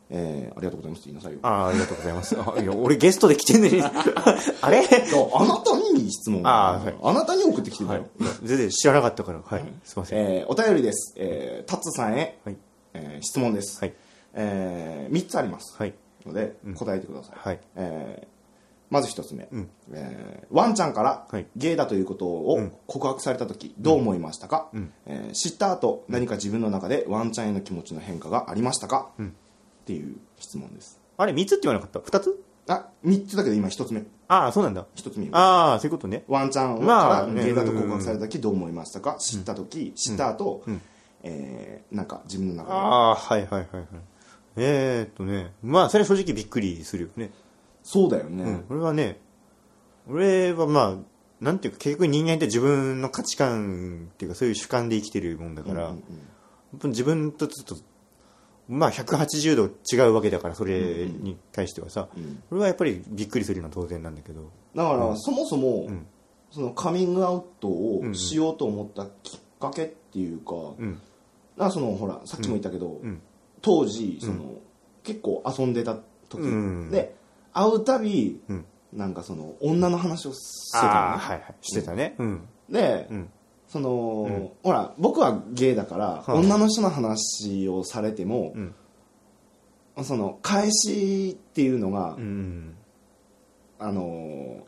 えーありがとうございます。言いなさいよ。ああ、ありがとうございます。あいや、俺ゲストで来てんのに。あれ？あなたに質問。あーはい。あなたに送ってきてたはい。よ、。全然知らなかったから。はい。すいません。えーお便りです、えータッツさんへ、はい。えー質問です、はい。え3つあります。はい。ので、答えてください、はい。えーまず一つ目、うん。えーワンちゃんからはい。ゲイだということをうん。告白された時どう思いましたか、うん。えー知った後何か自分の中でワンちゃんへの気持ちの変化がありましたか、うんっていう質問ですあれ、3つって言わなかった ?2 つ？あ3つだけど今1つ目ああ、そうなんだ。1つ目ああ、そういうことね。ワンちゃんまあからゲイだと告白された時どう思いましたか、知った時知った後、うんえーなんか自分の中でああ、はいはいはいはい。えーっとね。まあ、それは正直びっくりするよね。そうだよね、うん。俺はね、俺はまあ、なんていうか、結局人間って自分の価値観っていうか、そういう主観で生きてるもんだから、うんうん本当に自分とちょっと、まあ180度違うわけだから、それに対してはさ、うん。俺はやっぱりびっくりするのは当然なんだけど、だから、そもそも、ん。そのカミングアウトをしようと思ったきっかけっていうか、うん、だからそのほらさっきも言ったけど、ん。当時その、結構遊んでた時、うん。で会うたび、うん。なんかその女の話をしてたね。はいはい、してたね。うん。で、うん。その、ほら僕はゲイだから、はあ女の人の話をされてもう、ん。その返しっていうのが、うん。あの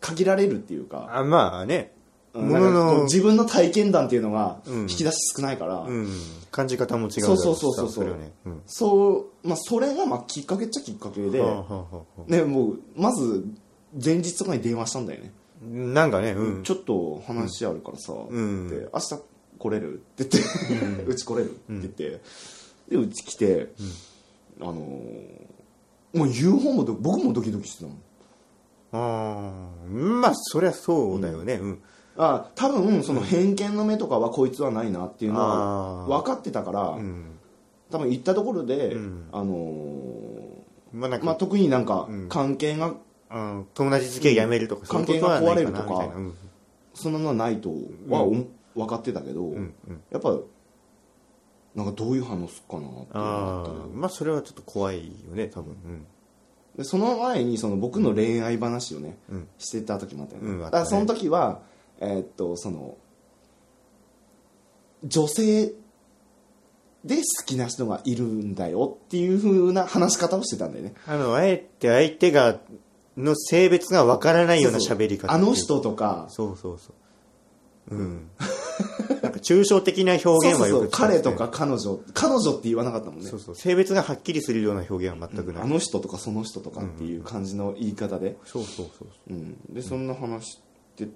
限られるっていうか、あまあね、自分の体験談っていうのがうん引き出し少ないから、うん。感じ方も違うそうそうそうそうれはね。うん。そう、まあ、それがまあきっかけっちゃきっかけで、ね、もうまず前日とかに電話したんだよね、なんかね、うん。ちょっと話あるからさ、ん。って明日来れるって言って、うち来れるって言って、でうち来て、あのーもう言う方もど僕もドキドキしてたもん。ああ、まあ、そりゃそうだよね。うん。あ多分その偏見の目とかはこいつはないなっていうのは分かってたから、うん。多分行ったところで、ん。あのーまあなんか、まあ、特になんかん。関係がうん友達付き合いやめるとか、関係が壊れるとかそんなのはないとは、お分かってたけど、うんうん。やっぱなんかどういう反応すっかなってったあまあそれはちょっと怖いよね多分。うん。でその前にその僕の恋愛話をね、うん。してた時もあったよね、うんだからその時はえーっとその女性で好きな人がいるんだよっていう風な話し方をしてたんだよね。あのあえて相手がの性別がわからないような喋り方。あの人とか。そうそうそう。うん。なんか抽象的な表そうそうそう現はよく使って彼とか彼女。彼女って言わなかったもんね。そうそう。性別がはっきりするような表現は全くない、あの人とかその人とかっていう感じの言い方で、そうそうそうう。ん、でそんな話して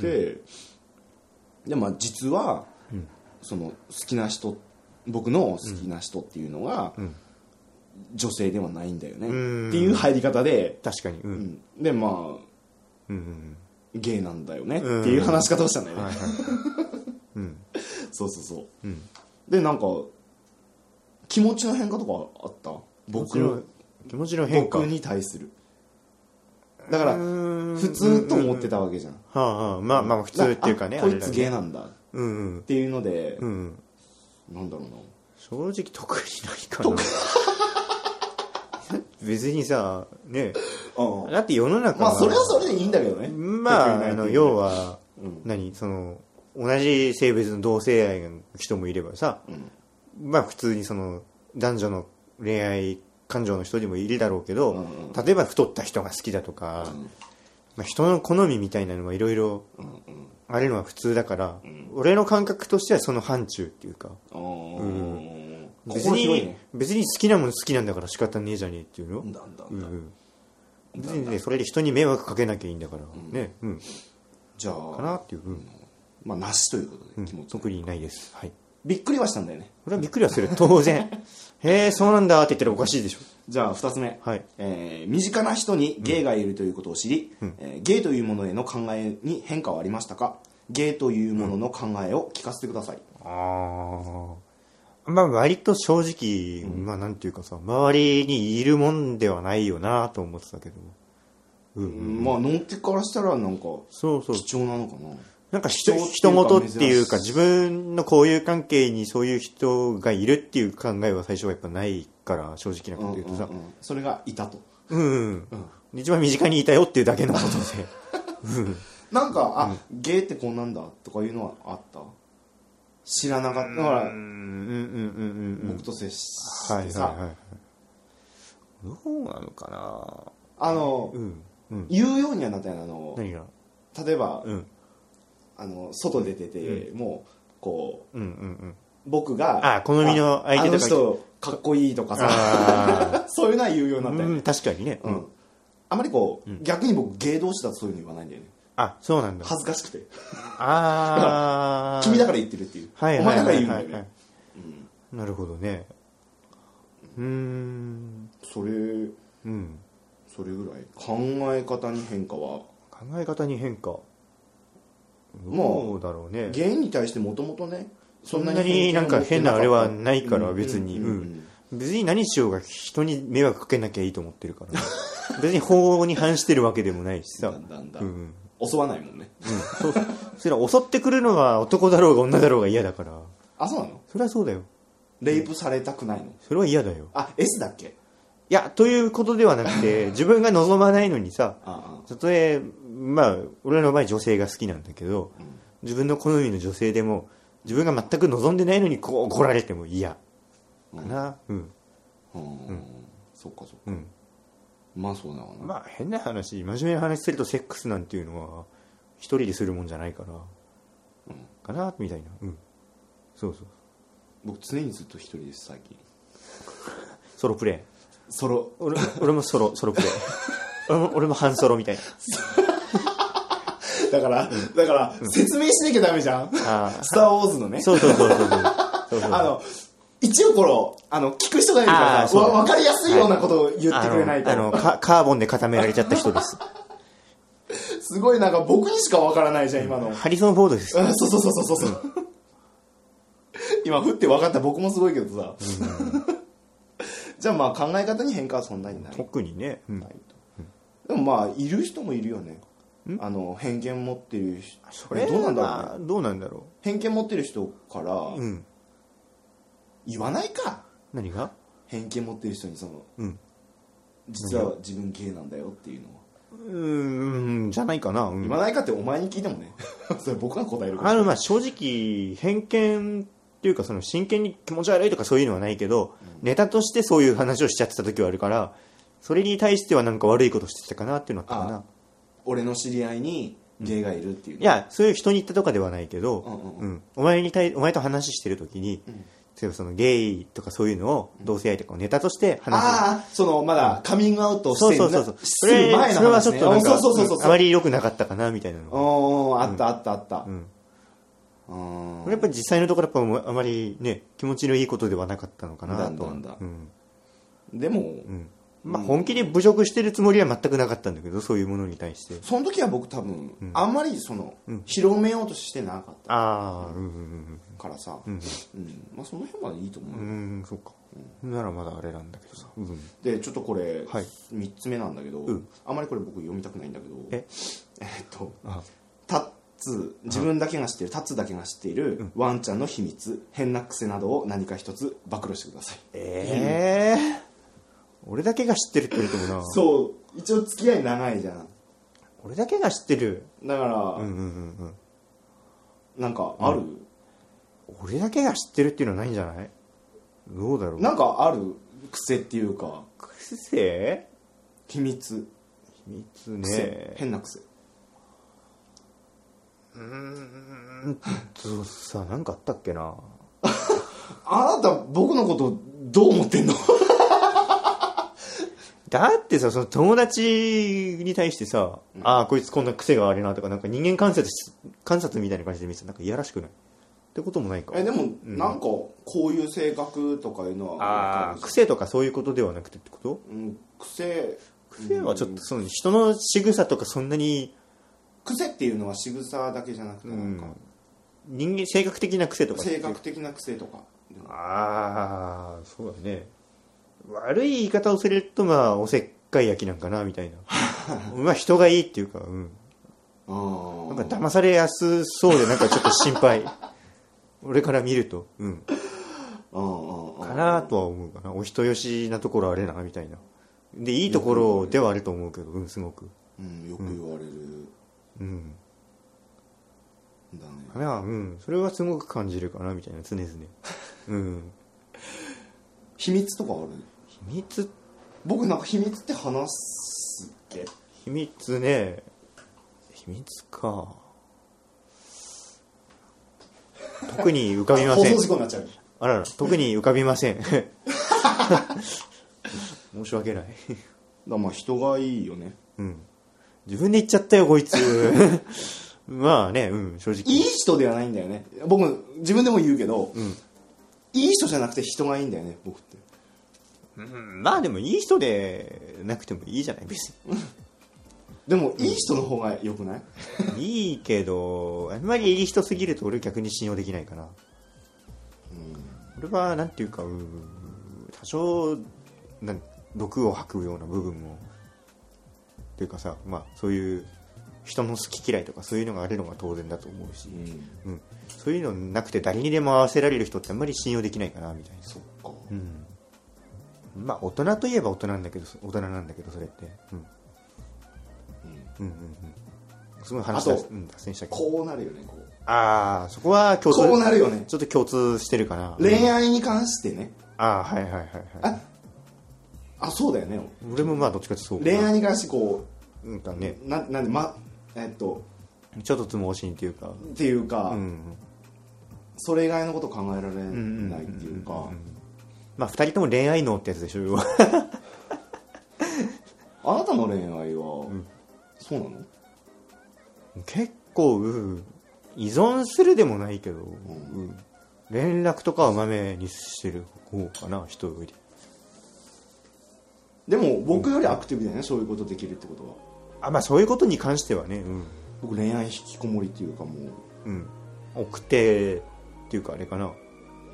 て、でまあ実は、その好きな人僕の好きな人っていうのが、ん女性ではないんだよね、うん。っていう入り方で、確かに。うん、ううん。ん、でまあうんうんゲイなんだよね。っていう話し方をしたんだよね、はいはい。うん。そうそうそう。うん。でなんか気持ちの変化とかあった？僕の気持ちの変化。僕に対する。だから普通と思ってたわけじゃん、はあはあ。まあまあ普通っていうかねあこいつゲイなんだ。っうんうん。ていうので、うんなんだろうな。正直特にないかな別にさね。だって世の中まあそれはそれでいいんだけどね。まああの要は、うん。何？その同じ性別の同性愛の人もいればさ、まあ普通にその男女の恋愛感情の人にもいるだろうけど、うんうん。例えば太った人が好きだとか、まあ、人の好みみたいなのはいろいろあるのは普通だから、俺の感覚としてはその範疇っていうか。あー別に、ね。別に好きなもの好きなんだから仕方ねえじゃねえっていうの？なんだなんだ、うん別にねそれで人に迷惑かけなきゃいいんだから、ね。うん。じゃかあなっていう、うん。まあなしということで気持ち、特にないです。はい。びっくりはしたんだよね。これはびっくりはする。当然。へえそうなんだって言ったらおかしいでしょ。じゃあ2つ目、はい。えー身近な人にゲイがいるということを知り、えーゲイというものへの考えに変化はありましたか？ゲイというものの考えを聞かせてください、ああまあ割と正直、まあなんていうかさ周りにいるもんではないよなと思ってたけど。うん。まあのんけからしたらなんかそうそう。貴重なのかな。なんか人貴重っていうか人事っていうか珍しい。自分の交友関係にそういう人がいるっていう考えは最初はやっぱないから正直なこと言うとさ。うんうんうん。それがいたと。うん、うん。一番身近にいたよっていうだけのことで。うん。なんかあ、ゲイってこんなんだとかいうのはあった？知らなかった。だから僕と接しはいてさ、どうなのかな。あの、言うようにはなったよねあの例えば、うん。あの外出てて、もうこううんうんうん。僕があ好みの相手とかああの人かっこいいとかさ。あ そういうのは言うようになったよね。ーうん確かにね。うん、あまりこう、逆に僕芸同士だとそういうの言わないんだよねあそうなんだ。恥ずかしくて。ああ 君だから言ってるっていう、はいお前だから言うんだよなるほどね。うーん。それうん。それぐらい考え方に変化は？考え方に変化。もうどうだろうね。芸に対してもともとねそんなになんか変なあれはないからうん別に。うん。別に何しようが人に迷惑かけなきゃいいと思ってるからね。別に法に反してるわけでもないしさ。だんだんだうんん襲わないもんね。そう。それは襲ってくるのは男だろうが女だろうが嫌だから。あそうなの？それはそうだよ。レイプされたくないの？それは嫌だよ。あ S だっけ？いやということではなくて 自分が望まないのにさあたとえまあ俺の場合女性が好きなんだけど、自分の好みの女性でも自分が全く望んでないのにこう来られても嫌かな。うん。あうん、そっかそっか。うんまあそうだわな、まあ変な話真面目な話するとセックスなんていうのは一人でするもんじゃないから、かな？みたいな。うん。そうそう。僕常にずっと一人です最近。ソロプレイ。ソロ。俺俺もソロソロプレイ。俺も俺も半ソロみたいな。だから、だから、説明しなきゃダメじゃん。あスター・ウォーズのね。そうそうそうそうそう。そうそう。あの、一応この、あの、聞く人がいるからさ、わわかりやすいようなことを言ってくれないと。あのあのカカーボンで固められちゃった人です すごいなんか僕にしかわからないじゃん、今の。ハリソン・フォードですうんそうそうそうそうそう。今、振って分かった僕もすごいけどさ。じゃあまあ考え方に変化はそんなにない。特にね、うんないとでもまあ、いる人もいるよね。あの、偏見持ってる人。それどうなんだろうどうなんだろ偏見持ってる人からううん言わないか。何が？偏見持ってる人にその、うん。実は自分ゲイなんだよっていうのは。うーんじゃないかな、うん。言わないかってお前に聞いてもね。それ僕が答えるから。あのまあ正直偏見っていうかその真剣に気持ち悪いとかそういうのはないけど、ネタとしてそういう話をしちゃってた時はあるからそれに対してはなんか悪いことしてたかなっていうのはあったかな。俺の知り合いにゲイがいるっていうのいやそういう人に言ったとかではないけど、うんうんうん。お前に対お前と話してる時に、例えばそのゲイとかそういうのを同性愛とかをネタとして話すああ、その、まだカミングアウトしてそうそうそうそう。すそれる前のそれはちょっとなんかそうそうそうそう。あまり良くなかったかなみたいなのおーあったあったあった。ん。うんこれやっぱり実際のところやっぱあまりね気持ちのいいことではなかったのかなとは。だんだんだ。うん。でも、うんまあ、本気で侮辱してるつもりは全くなかったんだけどそういうものに対して。その時は僕多分、あんまりその、広めようとしてなかっああうんうんたからさ、んうん。まあその辺はいいと思うよ、うんうんそうか、ならまだあれなんだけどさ、うん、でちょっとこれ、はい。3つ目なんだけど、ん。あんまりこれ僕読みたくないんだけどええっとあ。タッツ自分だけが知っているタッツだけが知っているワンちゃんの秘密変な癖などを何か一つ暴露してください。ええ俺だけが知ってるって言われてもな。そう。一応付き合い長いじゃん。俺だけが知ってる？だから、うんうんうんうん。なんかある、俺だけが知ってるっていうのはないんじゃない？どうだろう。なんかある？癖っていうか。癖？秘密。秘密癖、ね変な癖。そうさなんかあったっけな？あなた僕のことどう思ってんの？だってさその友達に対してさ、ああこいつこんな癖があるなとかなんか人間観察し観察みたいな感じで見てた。らなんかいやらしくない？ってこともないか。えでも、なんかこういう性格とかいうのはああ癖とかそういうことではなくてってこと？うん、癖。癖はちょっとその人の仕草とかそんなに癖っていうのは仕草だけじゃなくてなんか、人間性格的な癖とか性格的な癖とかああそうだね悪い言い方をするとまあおせっかい焼きなんかなみたいな まあ人がいいっていうか、うん。あなんか騙されやすそうでなんかちょっと心配。俺から見ると。うん。あかなとは思うかな。お人よしなところあれな、みたいな。で、いいところではあると思うけど、うん、すごく。うんよく言われるうん。んだねいや、うん。それはすごく感じるかな、みたいな、常々。うん。秘密とかある？秘密、僕なんか秘密って話すっけ？秘密ね。秘密か。特に浮かびません放送。事故になっちゃうあらら、特に浮かびません。申し訳ない。だまあ人がいいよねうん。自分で言っちゃったよ、こいつ。まあね、うん、正直。いい人ではないんだよね僕自分でも言うけど、んいい人じゃなくて人がいいんだよね僕ってうんまあでもいい人でなくてもいいじゃない、別 でもいい人の方が良くない、に。いいけど、あんまりいい人すぎると俺逆に信用できないかな。俺は、なんていうか、うん多少、なん毒を吐くような部分も、っていうかさ、まあそういう人の好き嫌いとかそういうのがあるのが当然だと思うし、うん。うん、そういうのなくて誰にでも合わせられる人ってあんまり信用できないかなみたいな。そっか。うんまあ大人といえば大人なんだけど大人なんだけどそれって。うん。うん。うんうんすごい話だうん脱線したけどこうなるよねこう。ああそこは共通。こうなるよね。ちょっと共通してるかな。恋愛に関してね。ああはいはいはいはい。ああそうだよね。俺もまあどっちかってそう恋愛に関してこなんかね。うななんでまえっとちょっとつもしんっていうか。っていうか、うんそれ以外のこと考えられないっていうかまあ二人とも恋愛脳ってやつでしょ要は。あなたの恋愛は、そうなの？結構、うん依存するでもないけど、うん。連絡とかはまめにしてる方かな人より。でも僕よりアクティブだよね、そういうことできるってことは。あまあそういうことに関してはねうん、僕恋愛引きこもりっていうかもう。うん、奥手っていうかあれかな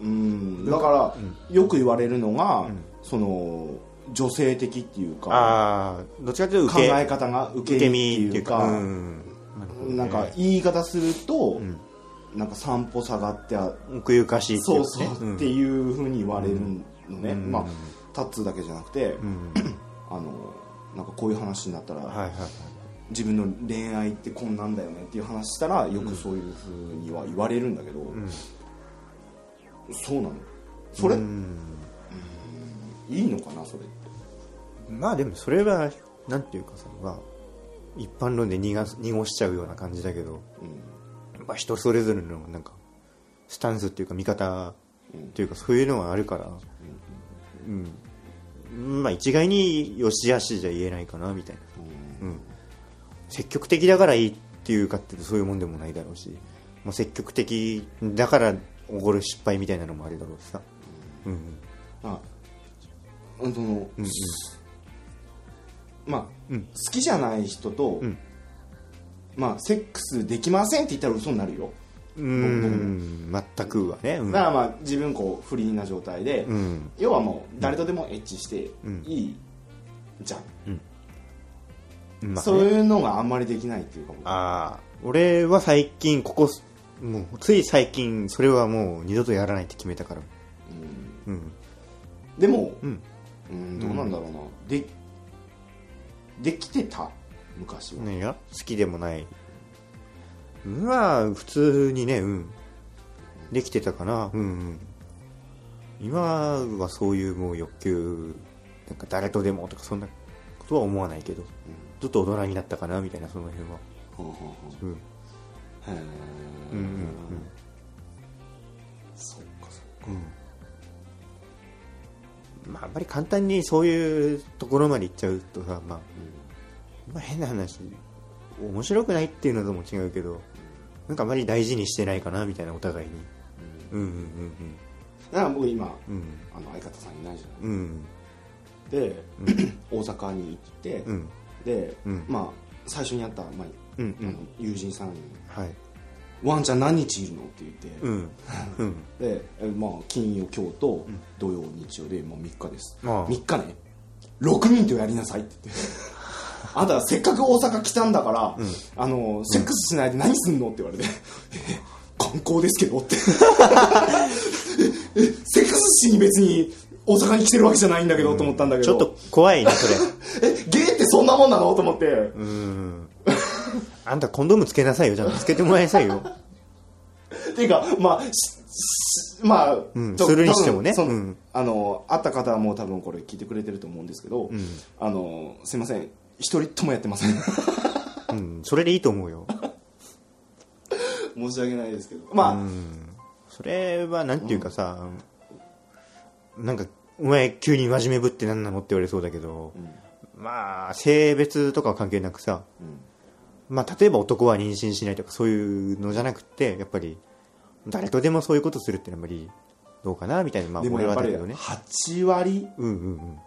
うん。だから、よく言われるのが、その女性的っていうかああどっちかというと考え方が受受けけ身身ってていううか、なんか言い方すると、ん。なんか散歩下がってあ奥ゆかしいっていそううかねそうっていうふうに言われるのね、うん。まあタッツーだけじゃなくて、うん。あのなんかこういう話になったら、自分の恋愛ってこんなんだよねっていう話したらよくそういうふうには言われるんだけど、そうなの？それ、うん。いいのかなそれって？まあでもそれはなんていうかさ、まあ、一般論で濁す濁しちゃうような感じだけど、まあ、人それぞれのなんかスタンスっていうか見方っていうかそういうのはあるから、うん。まあ一概によしあしじゃ言えないかなみたいな、うん、積極的だからいいっていうかってそういうもんでもないだろうし、まあ、積極的だから起こる失敗みたいなのもあるだろうしさ、うんうん。あうんその、うんまあ、うん。好きじゃない人と、ん。まあセックスできませんって言ったら嘘になるよ。うん。全くはね、うん。だからまあ自分こうフリーな状態で、うん。要はもう誰とでもエッチしてうん。いいじゃん、まあね。そういうのがあんまりできないっていうかも。ああ俺は最近ここもうつい最近それはもう二度とやらないって決めたから。うん。でも、うん。うん、どうなんだろうな、でできてた昔は、何が好きでもない。まあ普通にねうん。できてたかな。うんうん。今はそういうもう欲求なんか誰とでもとかそんなことは思わないけど、ちょっと大人になったかなみたいなその辺は。ほうほうほうん。うへえうんうんそっかそっかうん。まああんまり簡単にそういうところまで行っちゃうとさまあ、まあ変な話面白くないっていうのとも違うけどなんかあまり大事にしてないかなみたいなお互いに。うん。うんだから僕今うん。うんあの相方さんいないじゃうん。ないで、大阪に行って、うん。で、うん。まあ最初に会った、まあうんあの友人さんにはい「ワンちゃん何日いるの?」って言って、うん。うん。で、えまあ、金曜今日と土曜日曜で、まあ、3日です、ああ。3日ね。6人とやりなさいって言って。あんたせっかく大阪来たんだから、あのセックスしないで何すんの？って言われて、え 観光ですけどって。ええセックスしに別に大阪に来てるわけじゃないんだけど、と思ったんだけど。ちょっと怖いなそれ。えゲイってそんなもんなの？と思って、うん。あんたコンドームつけなさいよ。じゃあつけてもらいなさいよ。っ ていうかまあまあ、うん。するにしてもね。うん。あの会った方はもう多分これ聞いてくれてると思うんですけど、ん。あのすいません。一人ともやってません。うん。それでいいと思うよ。申し訳ないですけど。まあ、それはなんていうかさ、なんかお前急に真面目ぶって何なのって言われそうだけど、まあ性別とかは関係なくさ、まあ例えば男は妊娠しないとかそういうのじゃなくてやっぱり誰とでもそういうことするってのはやっぱりどうかなみたいなまあ俺はだけどね。8割？うんうんうん。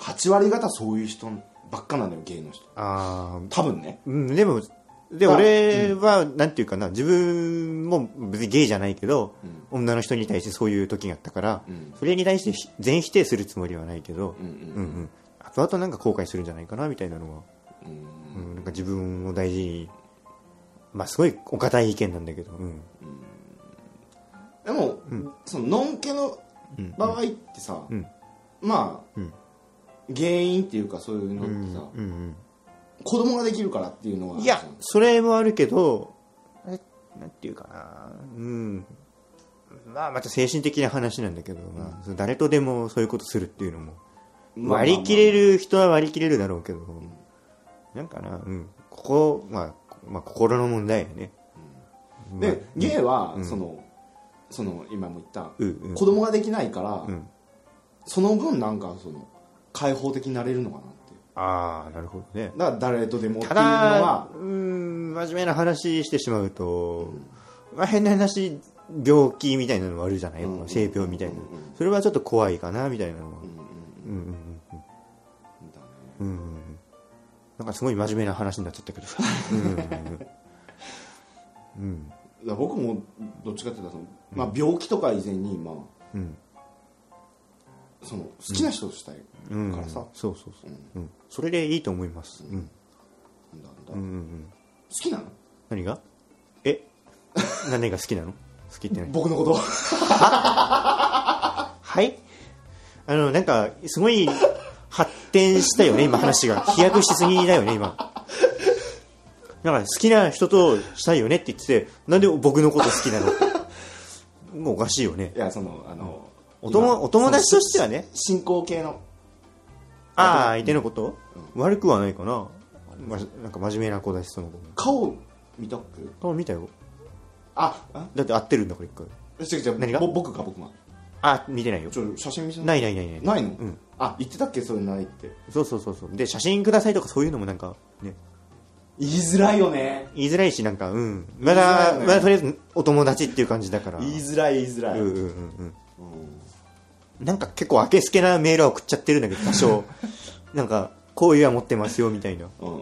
8割方そういう人ばっかなんだよゲイの人。ああ多分ね。うんでもでまあ俺はなんていうかな自分も別にゲイじゃないけど、女の人に対してそういう時があったから、ん。それに対してひ全否定するつもりはないけど、うんうん後々なんか後悔するんじゃないかなみたいなのは、うん。なんか自分を大事にまあすごいお堅い意見なんだけど、うん。でも、そののんけの場合ってさ、ん。まあ、ん。原因っていうかそういうのってさ、うんうん子供ができるからっていうのは。いやそれもあるけどえなんていうかな。うん。まあまた精神的な話なんだけど、まあ、誰とでもそういうことするっていうのもまあ割り切れる人は割り切れるだろうけど、なんかな、うん、ここ、まあ、まあ、心の問題やね。まあでゲイは、そのその今も言った、うんうん。子供ができないから、ん。その分なんかその開放的になれるのかなああ、なるほどね。だから誰とでもっていうたのだは、うん、真面目な話してしまうと、まあ、変な話、病気みたいなのもあるじゃない、性病みたいな、それはちょっと怖いかな、みたいなのは。うんうんうんうん。うんうんなんかすごい真面目な話になっちゃったけど。さ。うんうんうん。うん。だから僕もどっちかっていうとその、まあ、病気とか以前に、まあうん。その好きな人としたいうんからさ、そうそうそう、うん、それでいいと思います、うん。なんだ。なんだうんうんうん、好きなの？何が？え？何が好きなの？好きって何？僕のこと。は？い？あのなんかすごい発展したよね 今話が。飛躍しすぎだよね今。なんか好きな人としたいよねって言っててなんで僕のこと好きなの？もうおかしいよね。いやそのあの、お友今お友達としてはね。進行形の。ああ相手のこと、悪くはないかな、ま、なんか真面目な子だしその子。顔見たっけ？顔見たよ。ああだって会ってるんだから一回。違う違う。何が？ぼ僕か僕が。あ見てないよ。ちょ写真見せてないないないない。ないの、ん。あ言ってたっけ？それないって。そうそうそうそう。で写真くださいとかそういうのもなんかね。言いづらいよね。言いづらいしなんかうん。まだ、ね。まだとりあえずお友達っていう感じだから。言いづらい言いづらい、うんうんうんうん。なんか結構あけすけなメールは送っちゃってるんだけど多少。なんか好意は持ってますよみたいな、うんうん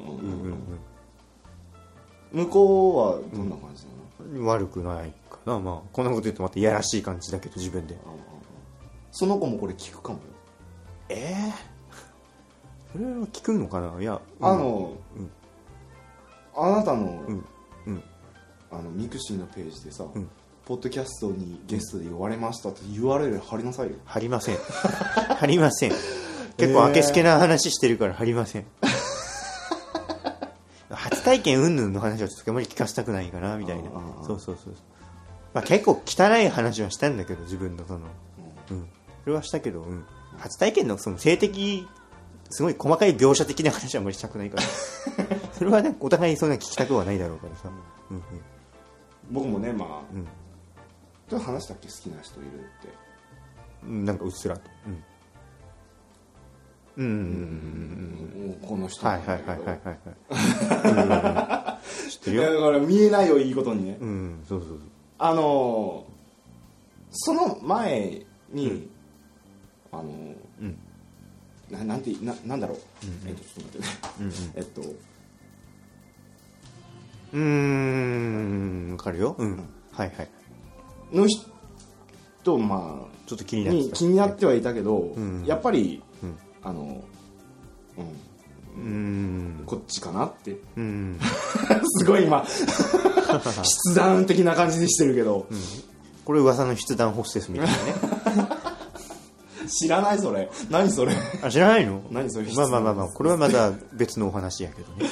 うん。向こうはどんな感じなの、うんうん、悪くないかな。まあこんなこと言うとまたいやらしい感じだけど自分で。その子もこれ聞くかもよ。ええそれは聞くのかな？いや、うん。あの、うん。あなたの,、うん。うん。あのミクシーのページでさ、ん。ポッドキャストにゲストで呼ばれましたって URL 貼りなさいよ。貼りません。貼りません結構あけすけな話してるから貼りません、初体験云々の話はちょっとあまり聞かせたくないかなみたいな。そうそうそうまあ、結構汚い話はしたんだけど自分のその、うん、それはしたけど、うん、初体験のその性的すごい細かい描写的な話はあまりしたくないから。それはねお互いそんな聞きたくはないだろうからさ、うん。うん。僕もねまあ、うん。ちょっと話したっけ？好きな人いるって。うん、なんかうっすらと。うんうんうんうんうんもうこの人はいはいはいはいはいはい知ってるいやよだから見えないよいいことにね、うんそうそうそうあのーその前に、あのーうんななんてななんだろう、えっとちょっと待ってね、えっとうーんわかるようんはいはいの人まあちょっと気になって気になってはいたけど、んやっぱり、あの、うん、うん。こっちかなって。うん。すごい今。筆談的な感じでしてるけど、これ噂の筆談ホステスみたいなね。知らないそれ。何それ。あ知らないの？何それ。まあまあまあまあこれはまた別のお話やけどね。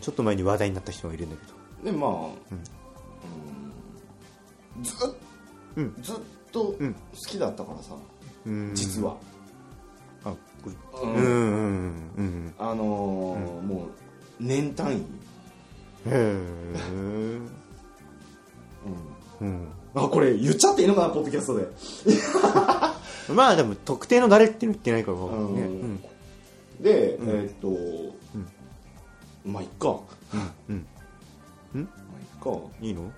ちょっと前に話題になった人がいるんだけど。でまあ、うん。ずっうん。ずっとうん。好きだったからさ、うん。実は、あこれうん。うん。うん。うん。あのーもう年単位、へえうん。うん。あこれ言っちゃっていいのかなポッドキャストで。まあでも特定の誰って言ってないからうんね。うん。で、うん。えーっと、まあいっか。うん。まあいっか。いいの？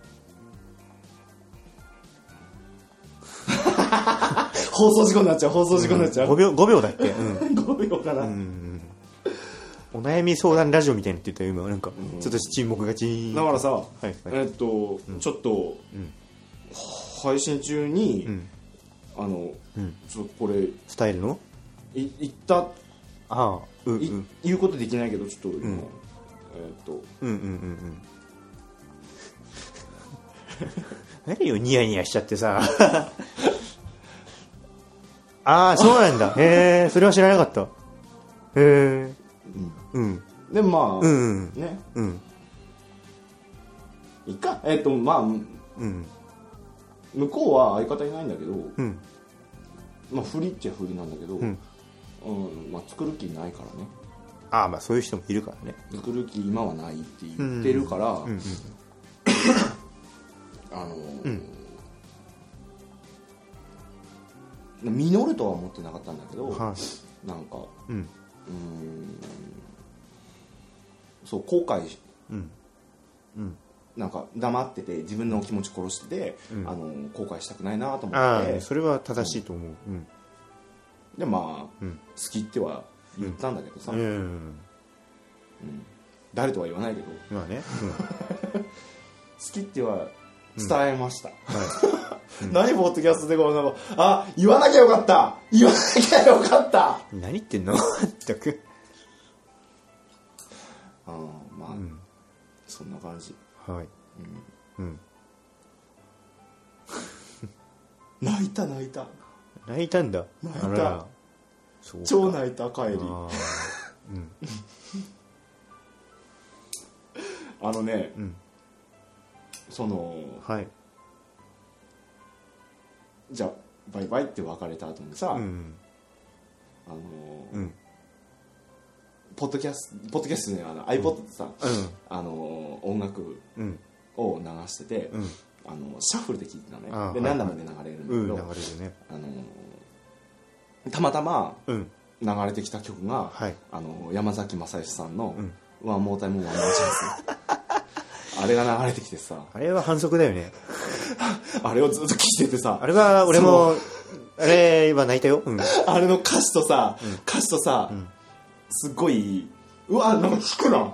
放送事故になっちゃう放送事故になっちゃ5う、秒5秒だっけ？うん。5秒かな、うんお悩み相談ラジオみたいに言ってたよ今。なんかちょっと沈黙がチー。ンだからさ、はいはい。えーっと、ちょっと、うん。配信中に、うん。あのうん。ちょっとこれスタイルの？い言ったああうんうん。い言うことできないけどちょっと今、うん。えーっとうんうんうんうん 何よニヤニヤしちゃってさ。ああそうなんだ。へえそれは知らなかった。へえうん。でまあ、うんね。うん。いいか。えーっとまあうん。向こうは相方いないんだけど、うん。まあ不利っちゃ不利なんだけど、ん。うんまあ、作る気ないからね。ああまあそういう人もいるからね。作る気今はないって言ってるから、うんうん あのーうん実るとは思ってなかったんだけど、はいなんかうんうんそう後悔しうんうんなんか黙ってて自分の気持ち殺してて、うんあの後悔したくないなと思ってそれは正しいと思ううんでまあ、うん好きっては言ったんだけどさ、うん誰とは言わないけどまあねきっては伝えました、は何ポッドキャストでこうなんかあ言わなきゃよかった。言わなきゃよかった。い何言ってんの？全く。あーまあ、うん。そんな感じ。はい。うん。泣いた泣いた。泣いたんだ。泣いた。超泣いた帰り。あー。うん。あのねうんそのはい。じゃあバイバイって別れた後にさ、うんあのーうん。ポッドキャストポッドキャストねあの iPod でさ、うん。あのー音楽うん。を流してて、うん。あのシャッフルで聴いてたのね。で何度まで流れるんだけど、うん流れるね。あのーたまたまうん。流れてきた曲が、はい。あのー山崎まさよしさんのうん「 One more time, One more chance」あれが流れてきてさ。あれは反則だよね。あれをずっと聴いててさ。あれは俺もあれは泣いたよ。うん。あれの歌詞とさ、歌詞とさ、ん。すっごいうわなんか弾くな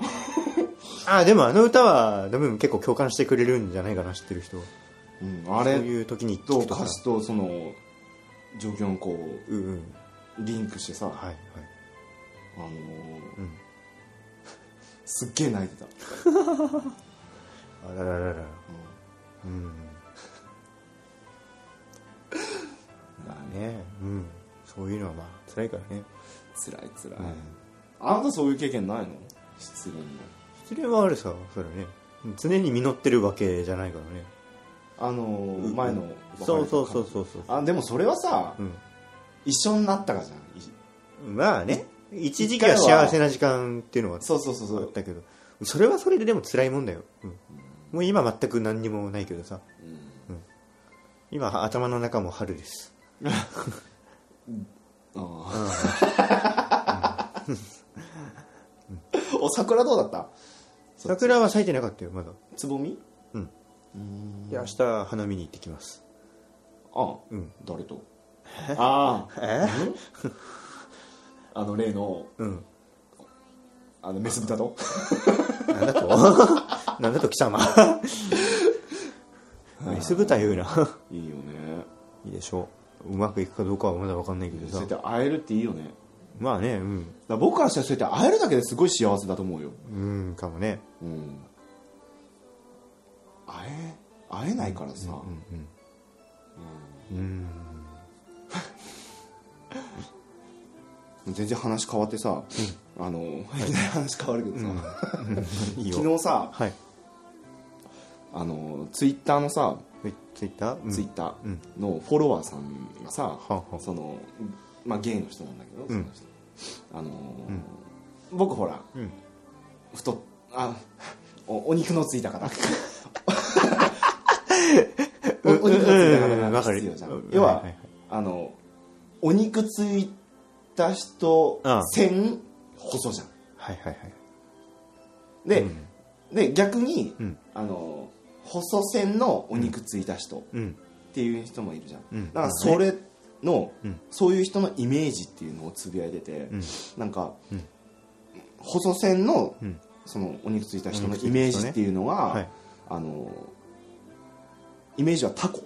あでもあの歌は多分結構共感してくれるんじゃないかな知ってる人は。うんあそうれいう時にと歌詞とその状況をこううんうん。リンクしてさ、はいはい。あのーうん。すっげえ泣いてたあららら。らうん。まあね。うん。そういうのはまあ辛いからね。つらいつらい、うん。あなたそういう経験ないの？失恋の。失恋はあるさ。それね。常に実ってるわけじゃないからね。あのー前のそうそうそうそうそうあでもそれはさ、うん。一緒になったからじゃん。いまあね。一時期は幸せな時間っていうのはそうそうそうそう。あったけど。それはそれででも辛いもんだよ、うんもう今全く何にもないけどさ。うん。今頭の中も春です。お桜どうだった？桜は咲いてなかったよまだ。つぼみ？うん。うん。いや明日花見に行ってきます。あうん。誰と？ああ。え？あの例の。うんあのメス豚と。なんだと？なんだと貴様。メス豚言うな。いいよね。いいでしょう。うまくいくかどうかはまだ分かんないけどさ。そうやって会えるっていいよね。まあねうん。だから僕からしたらそうやって会えるだけですごい幸せだと思うよ、うんかもね。うん、会え会えないからさ、うん全然話変わってさ、あのい。きなり話変わるけどさ、いいよ。昨日さはい。あのツイッターのさ、ツイッター？ツイッタうん。ーのフォロワーさんがさ、はあはあ。そのまあゲイの人なんだけど、ん。その人。あのー僕ほらうん。太っあおお肉のついた方。おお肉のついた方うんが必要じゃん。うん。要は、はいはいはい。あのお肉ついた人うん。線細じゃんはいはいはい。で,、うん。で逆に、うん。あの細線のお肉ついた人っうん。ていう人もいるじゃん、うん。だからそれの、うん。そういう人のイメージっていうのをつぶやいてて、うん。なんか、うん。細線のうん。そのお肉ついた人のイメージっていうのは、はい。あのイメージはタコ。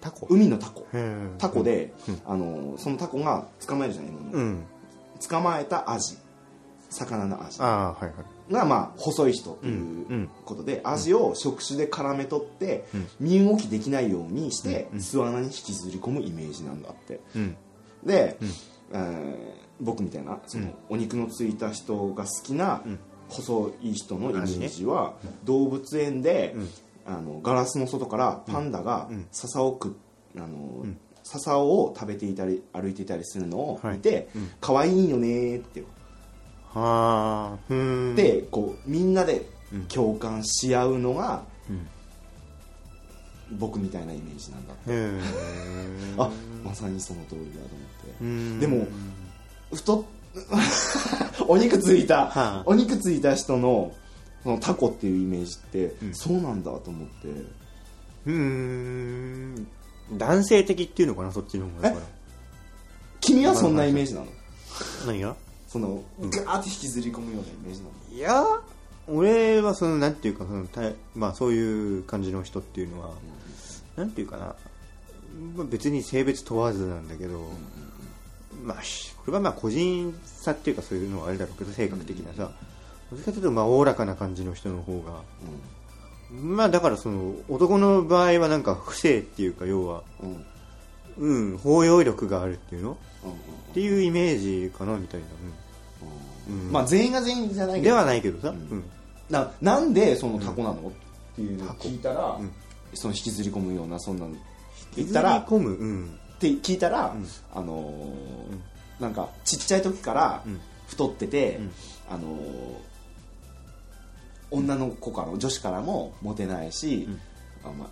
タコ？海のタコ。うんタコで、うん。あのそのタコが捕まえるじゃない今うん。捕まえたアジ魚のアがまあ細い人っていうことで、アジを触手で絡め取って、うん。身動きできないようにして、うん巣穴に引きずり込むイメージなんだって。うん。で、うん。えー僕みたいなその、うん。お肉のついた人が好きなうん。細い人のイメージは、動物園で、うん。あのガラスの外からパンダがうん。笹を食っあの、ん。笹を食べていたり歩いていたりするのを見て、うん。可愛いよねーってはあうん。でこうみんなでうん。共感し合うのがうん。僕みたいなイメージなんだへえ あまさにその通りだと思って。うん。でも太っ お肉ついた、はあ。お肉ついた人のそのタコっていうイメージって、うん。そうなんだと思って。うん。男性的っていうのかなそっちの方が君はそんなイメージなの？何が？そのガーって引きずり込むようなイメージなのいや俺はそのなんていうかそのたまあそういう感じの人っていうのは、なんていうかな、まあ、別に性別問わずなんだけど、まあしこれはまあ個人差っていうかそういうのはあれだろうけど性格的なさ、どっちかというとまあおおらかな感じの人の方がまあだからその男の場合はなんか不正っていうか要はうん。うんうん包容力があるっていうの？うん。っていうイメージかなみたいな、うんまあ全員が全員じゃないうん、けど。ではないけどさ、ななんでそのタコなの、っていうのを聞いたら、うん。その引きずり込むようなそんなの。言ったら込む、うん。って聞いたら、うん。あのーなんかちっちゃい時からうん。太ってて、うん。あのー女の子から女子からもモテないし、うん。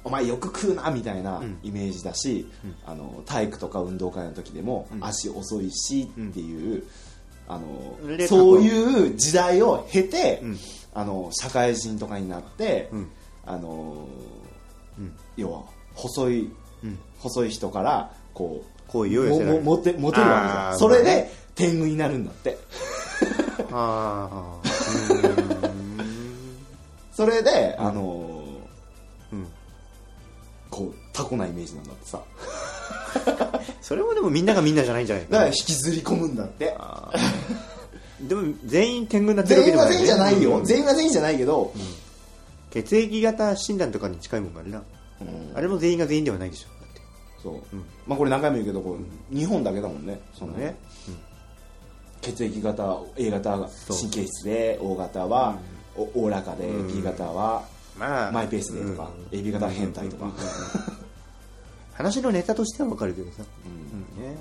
お前よく食うなみたいなうん。イメージだし、うん。あの体育とか運動会の時でもうん。足遅いしっていう、あのでそういう時代を経て、うん。あの社会人とかになって、うん。あのうん。要は細いうん。細い人からこう好意を寄せられるももモテモテるわけじゃん。それで天狗になるんだって。ああうん。それで、うんあのうん。こうタコなイメージなんだってさ それもでもみんながみんなじゃないんじゃない？だから引きずり込むんだって。あー。でも全員天狗になってるわけでもない、全員が全員じゃないよ、うん。全員が全員じゃないけど、血液型診断とかに近いもんがあるな、うん。あれも全員が全員ではないでしょ。だってそう、うん。まあこれ何回も言うけどこう日本だけだもんね。そのね、血液型 A 型がそう。神経質で O 型はおおおらかで、うん。B 型はまあ。マイペースでとか、うん。AB 型は変態とか、うん話のネタとしてはわかるけどさ、うん。うん。ね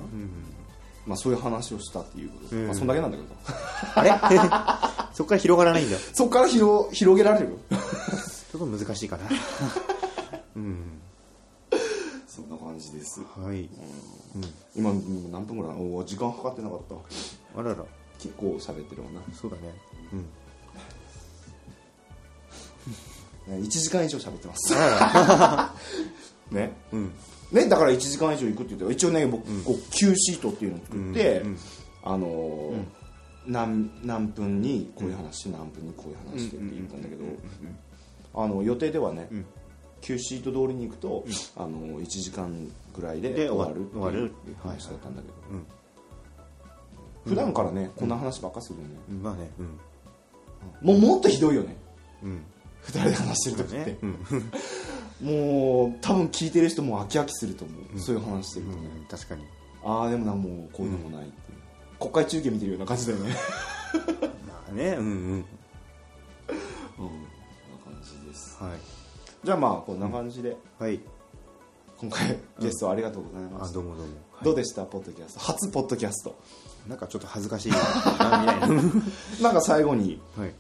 まあそういう話をしたっていうこと、うん。まあそんだけなんだけど。あれ？そこから広がらないんだ。ちそこから広広げられるよ。ょっと難しいかな。うん。そんな感じです。はい、今今何分ぐらいおー時間計ってなかった。あらら。結構喋ってるわそうだね。うん。な1時間以上喋ってます。ね。うんねだから1時間以上行くって言って一応ね僕、こう Q シートっていうのを作って、あのー何何分にこういう話何分にこういう話してって言ったんだけどあの予定ではね、ん。Q シート通りに行くと、あの1時間ぐらいでで終わる終わるっていう話だったんだけど、うん普段からね、こんな話ばっかするよね、うん。まあねうん。もうもっとひどいよね。うん。二人で話してる時って、うんもう多分聞いてる人も飽き飽きすると思う、そういう話してると。ね、うん確かに。ああでもなもうこういうのもない。っていう、国会中継見てるような感じだよね。まあねうんうん。うんこんな感じです。はい。じゃあまあこんな感じで、はい。今回ゲストありがとうございまあした、どうもどうも。どうでしたポッドキャスト？初ポッドキャスト。なんかちょっと恥ずかしい。なみたいな なんか最後にはい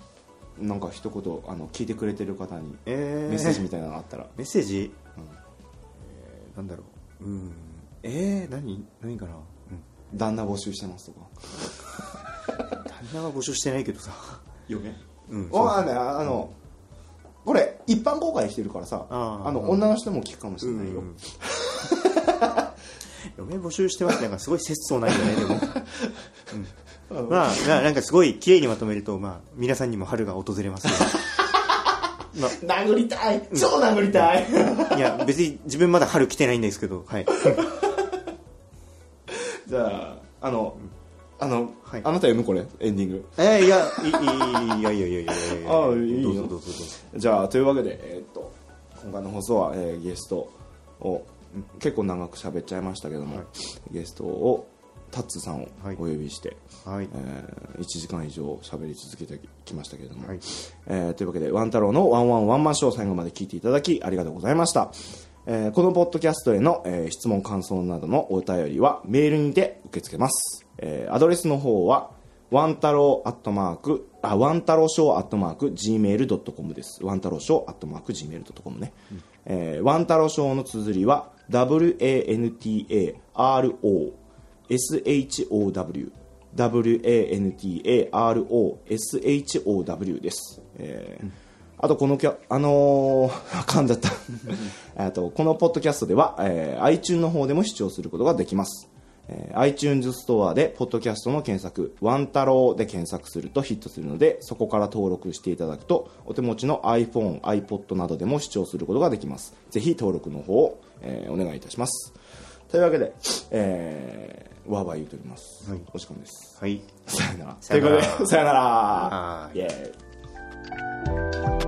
なんか一言あの聞いてくれてる方にえー。メッセージみたいなのあったら、メッセージ、えーなんだろう。うん。えー、何？何かな、うん、旦那募集してますとか。旦那は募集してないけどさ。よねうんわかんないああの、これ一般公開してるからさあーあの女の人も聞くかもしれないよ、うん 嫁募集してますなんかすごい節操ないよねでも、うん、まあななんかすごい綺麗にまとめると、まあ、皆さんにも春が訪れますよ。殴りたい。超殴りたい、いや別に自分まだ春来てないんですけどはい。じゃああの、あの、はい。あなた読むこれエンディング。えー、いやいいいやいやいやいやいやいや。あいいよ。どうぞどうぞどうぞ。じゃあというわけで、えーっと今回の放送は、えーゲストをうん結構長く喋っちゃいましたけども、はい。ゲストをタッツさんをはい。お呼びして、はい。えー1時間以上喋り続けてきましたけれども、はい。えーというわけでワン太郎のワンワンワンマンショーを最後まで聞いていただきありがとうございました、えーこのポッドキャストへの、えー質問感想などのお便りはメールにて受け付けます、えーアドレスの方はワン太郎アットマークあワン太郎ショーアットマーク Gmail.com です。ワン太郎ショーアットマーク Gmail.com ね、えーワン太郎ショーの綴りは WANTARO SHOW WANTAROSHOW です、えーあとこのキャあのー、噛んじゃった。えっとこのポッドキャストでは、えー iTunes の方でも視聴することができます、えー iTunes ストアでポッドキャストの検索ワン太郎で検索するとヒットするのでそこから登録していただくとお手持ちの iPhone、iPod などでも視聴することができます。ぜひ登録の方を、えーお願いいたします。というわけで、えー、わーわー言うております。はい。お時間です。はい。さよなら。ということで、さよなら。イェーイ。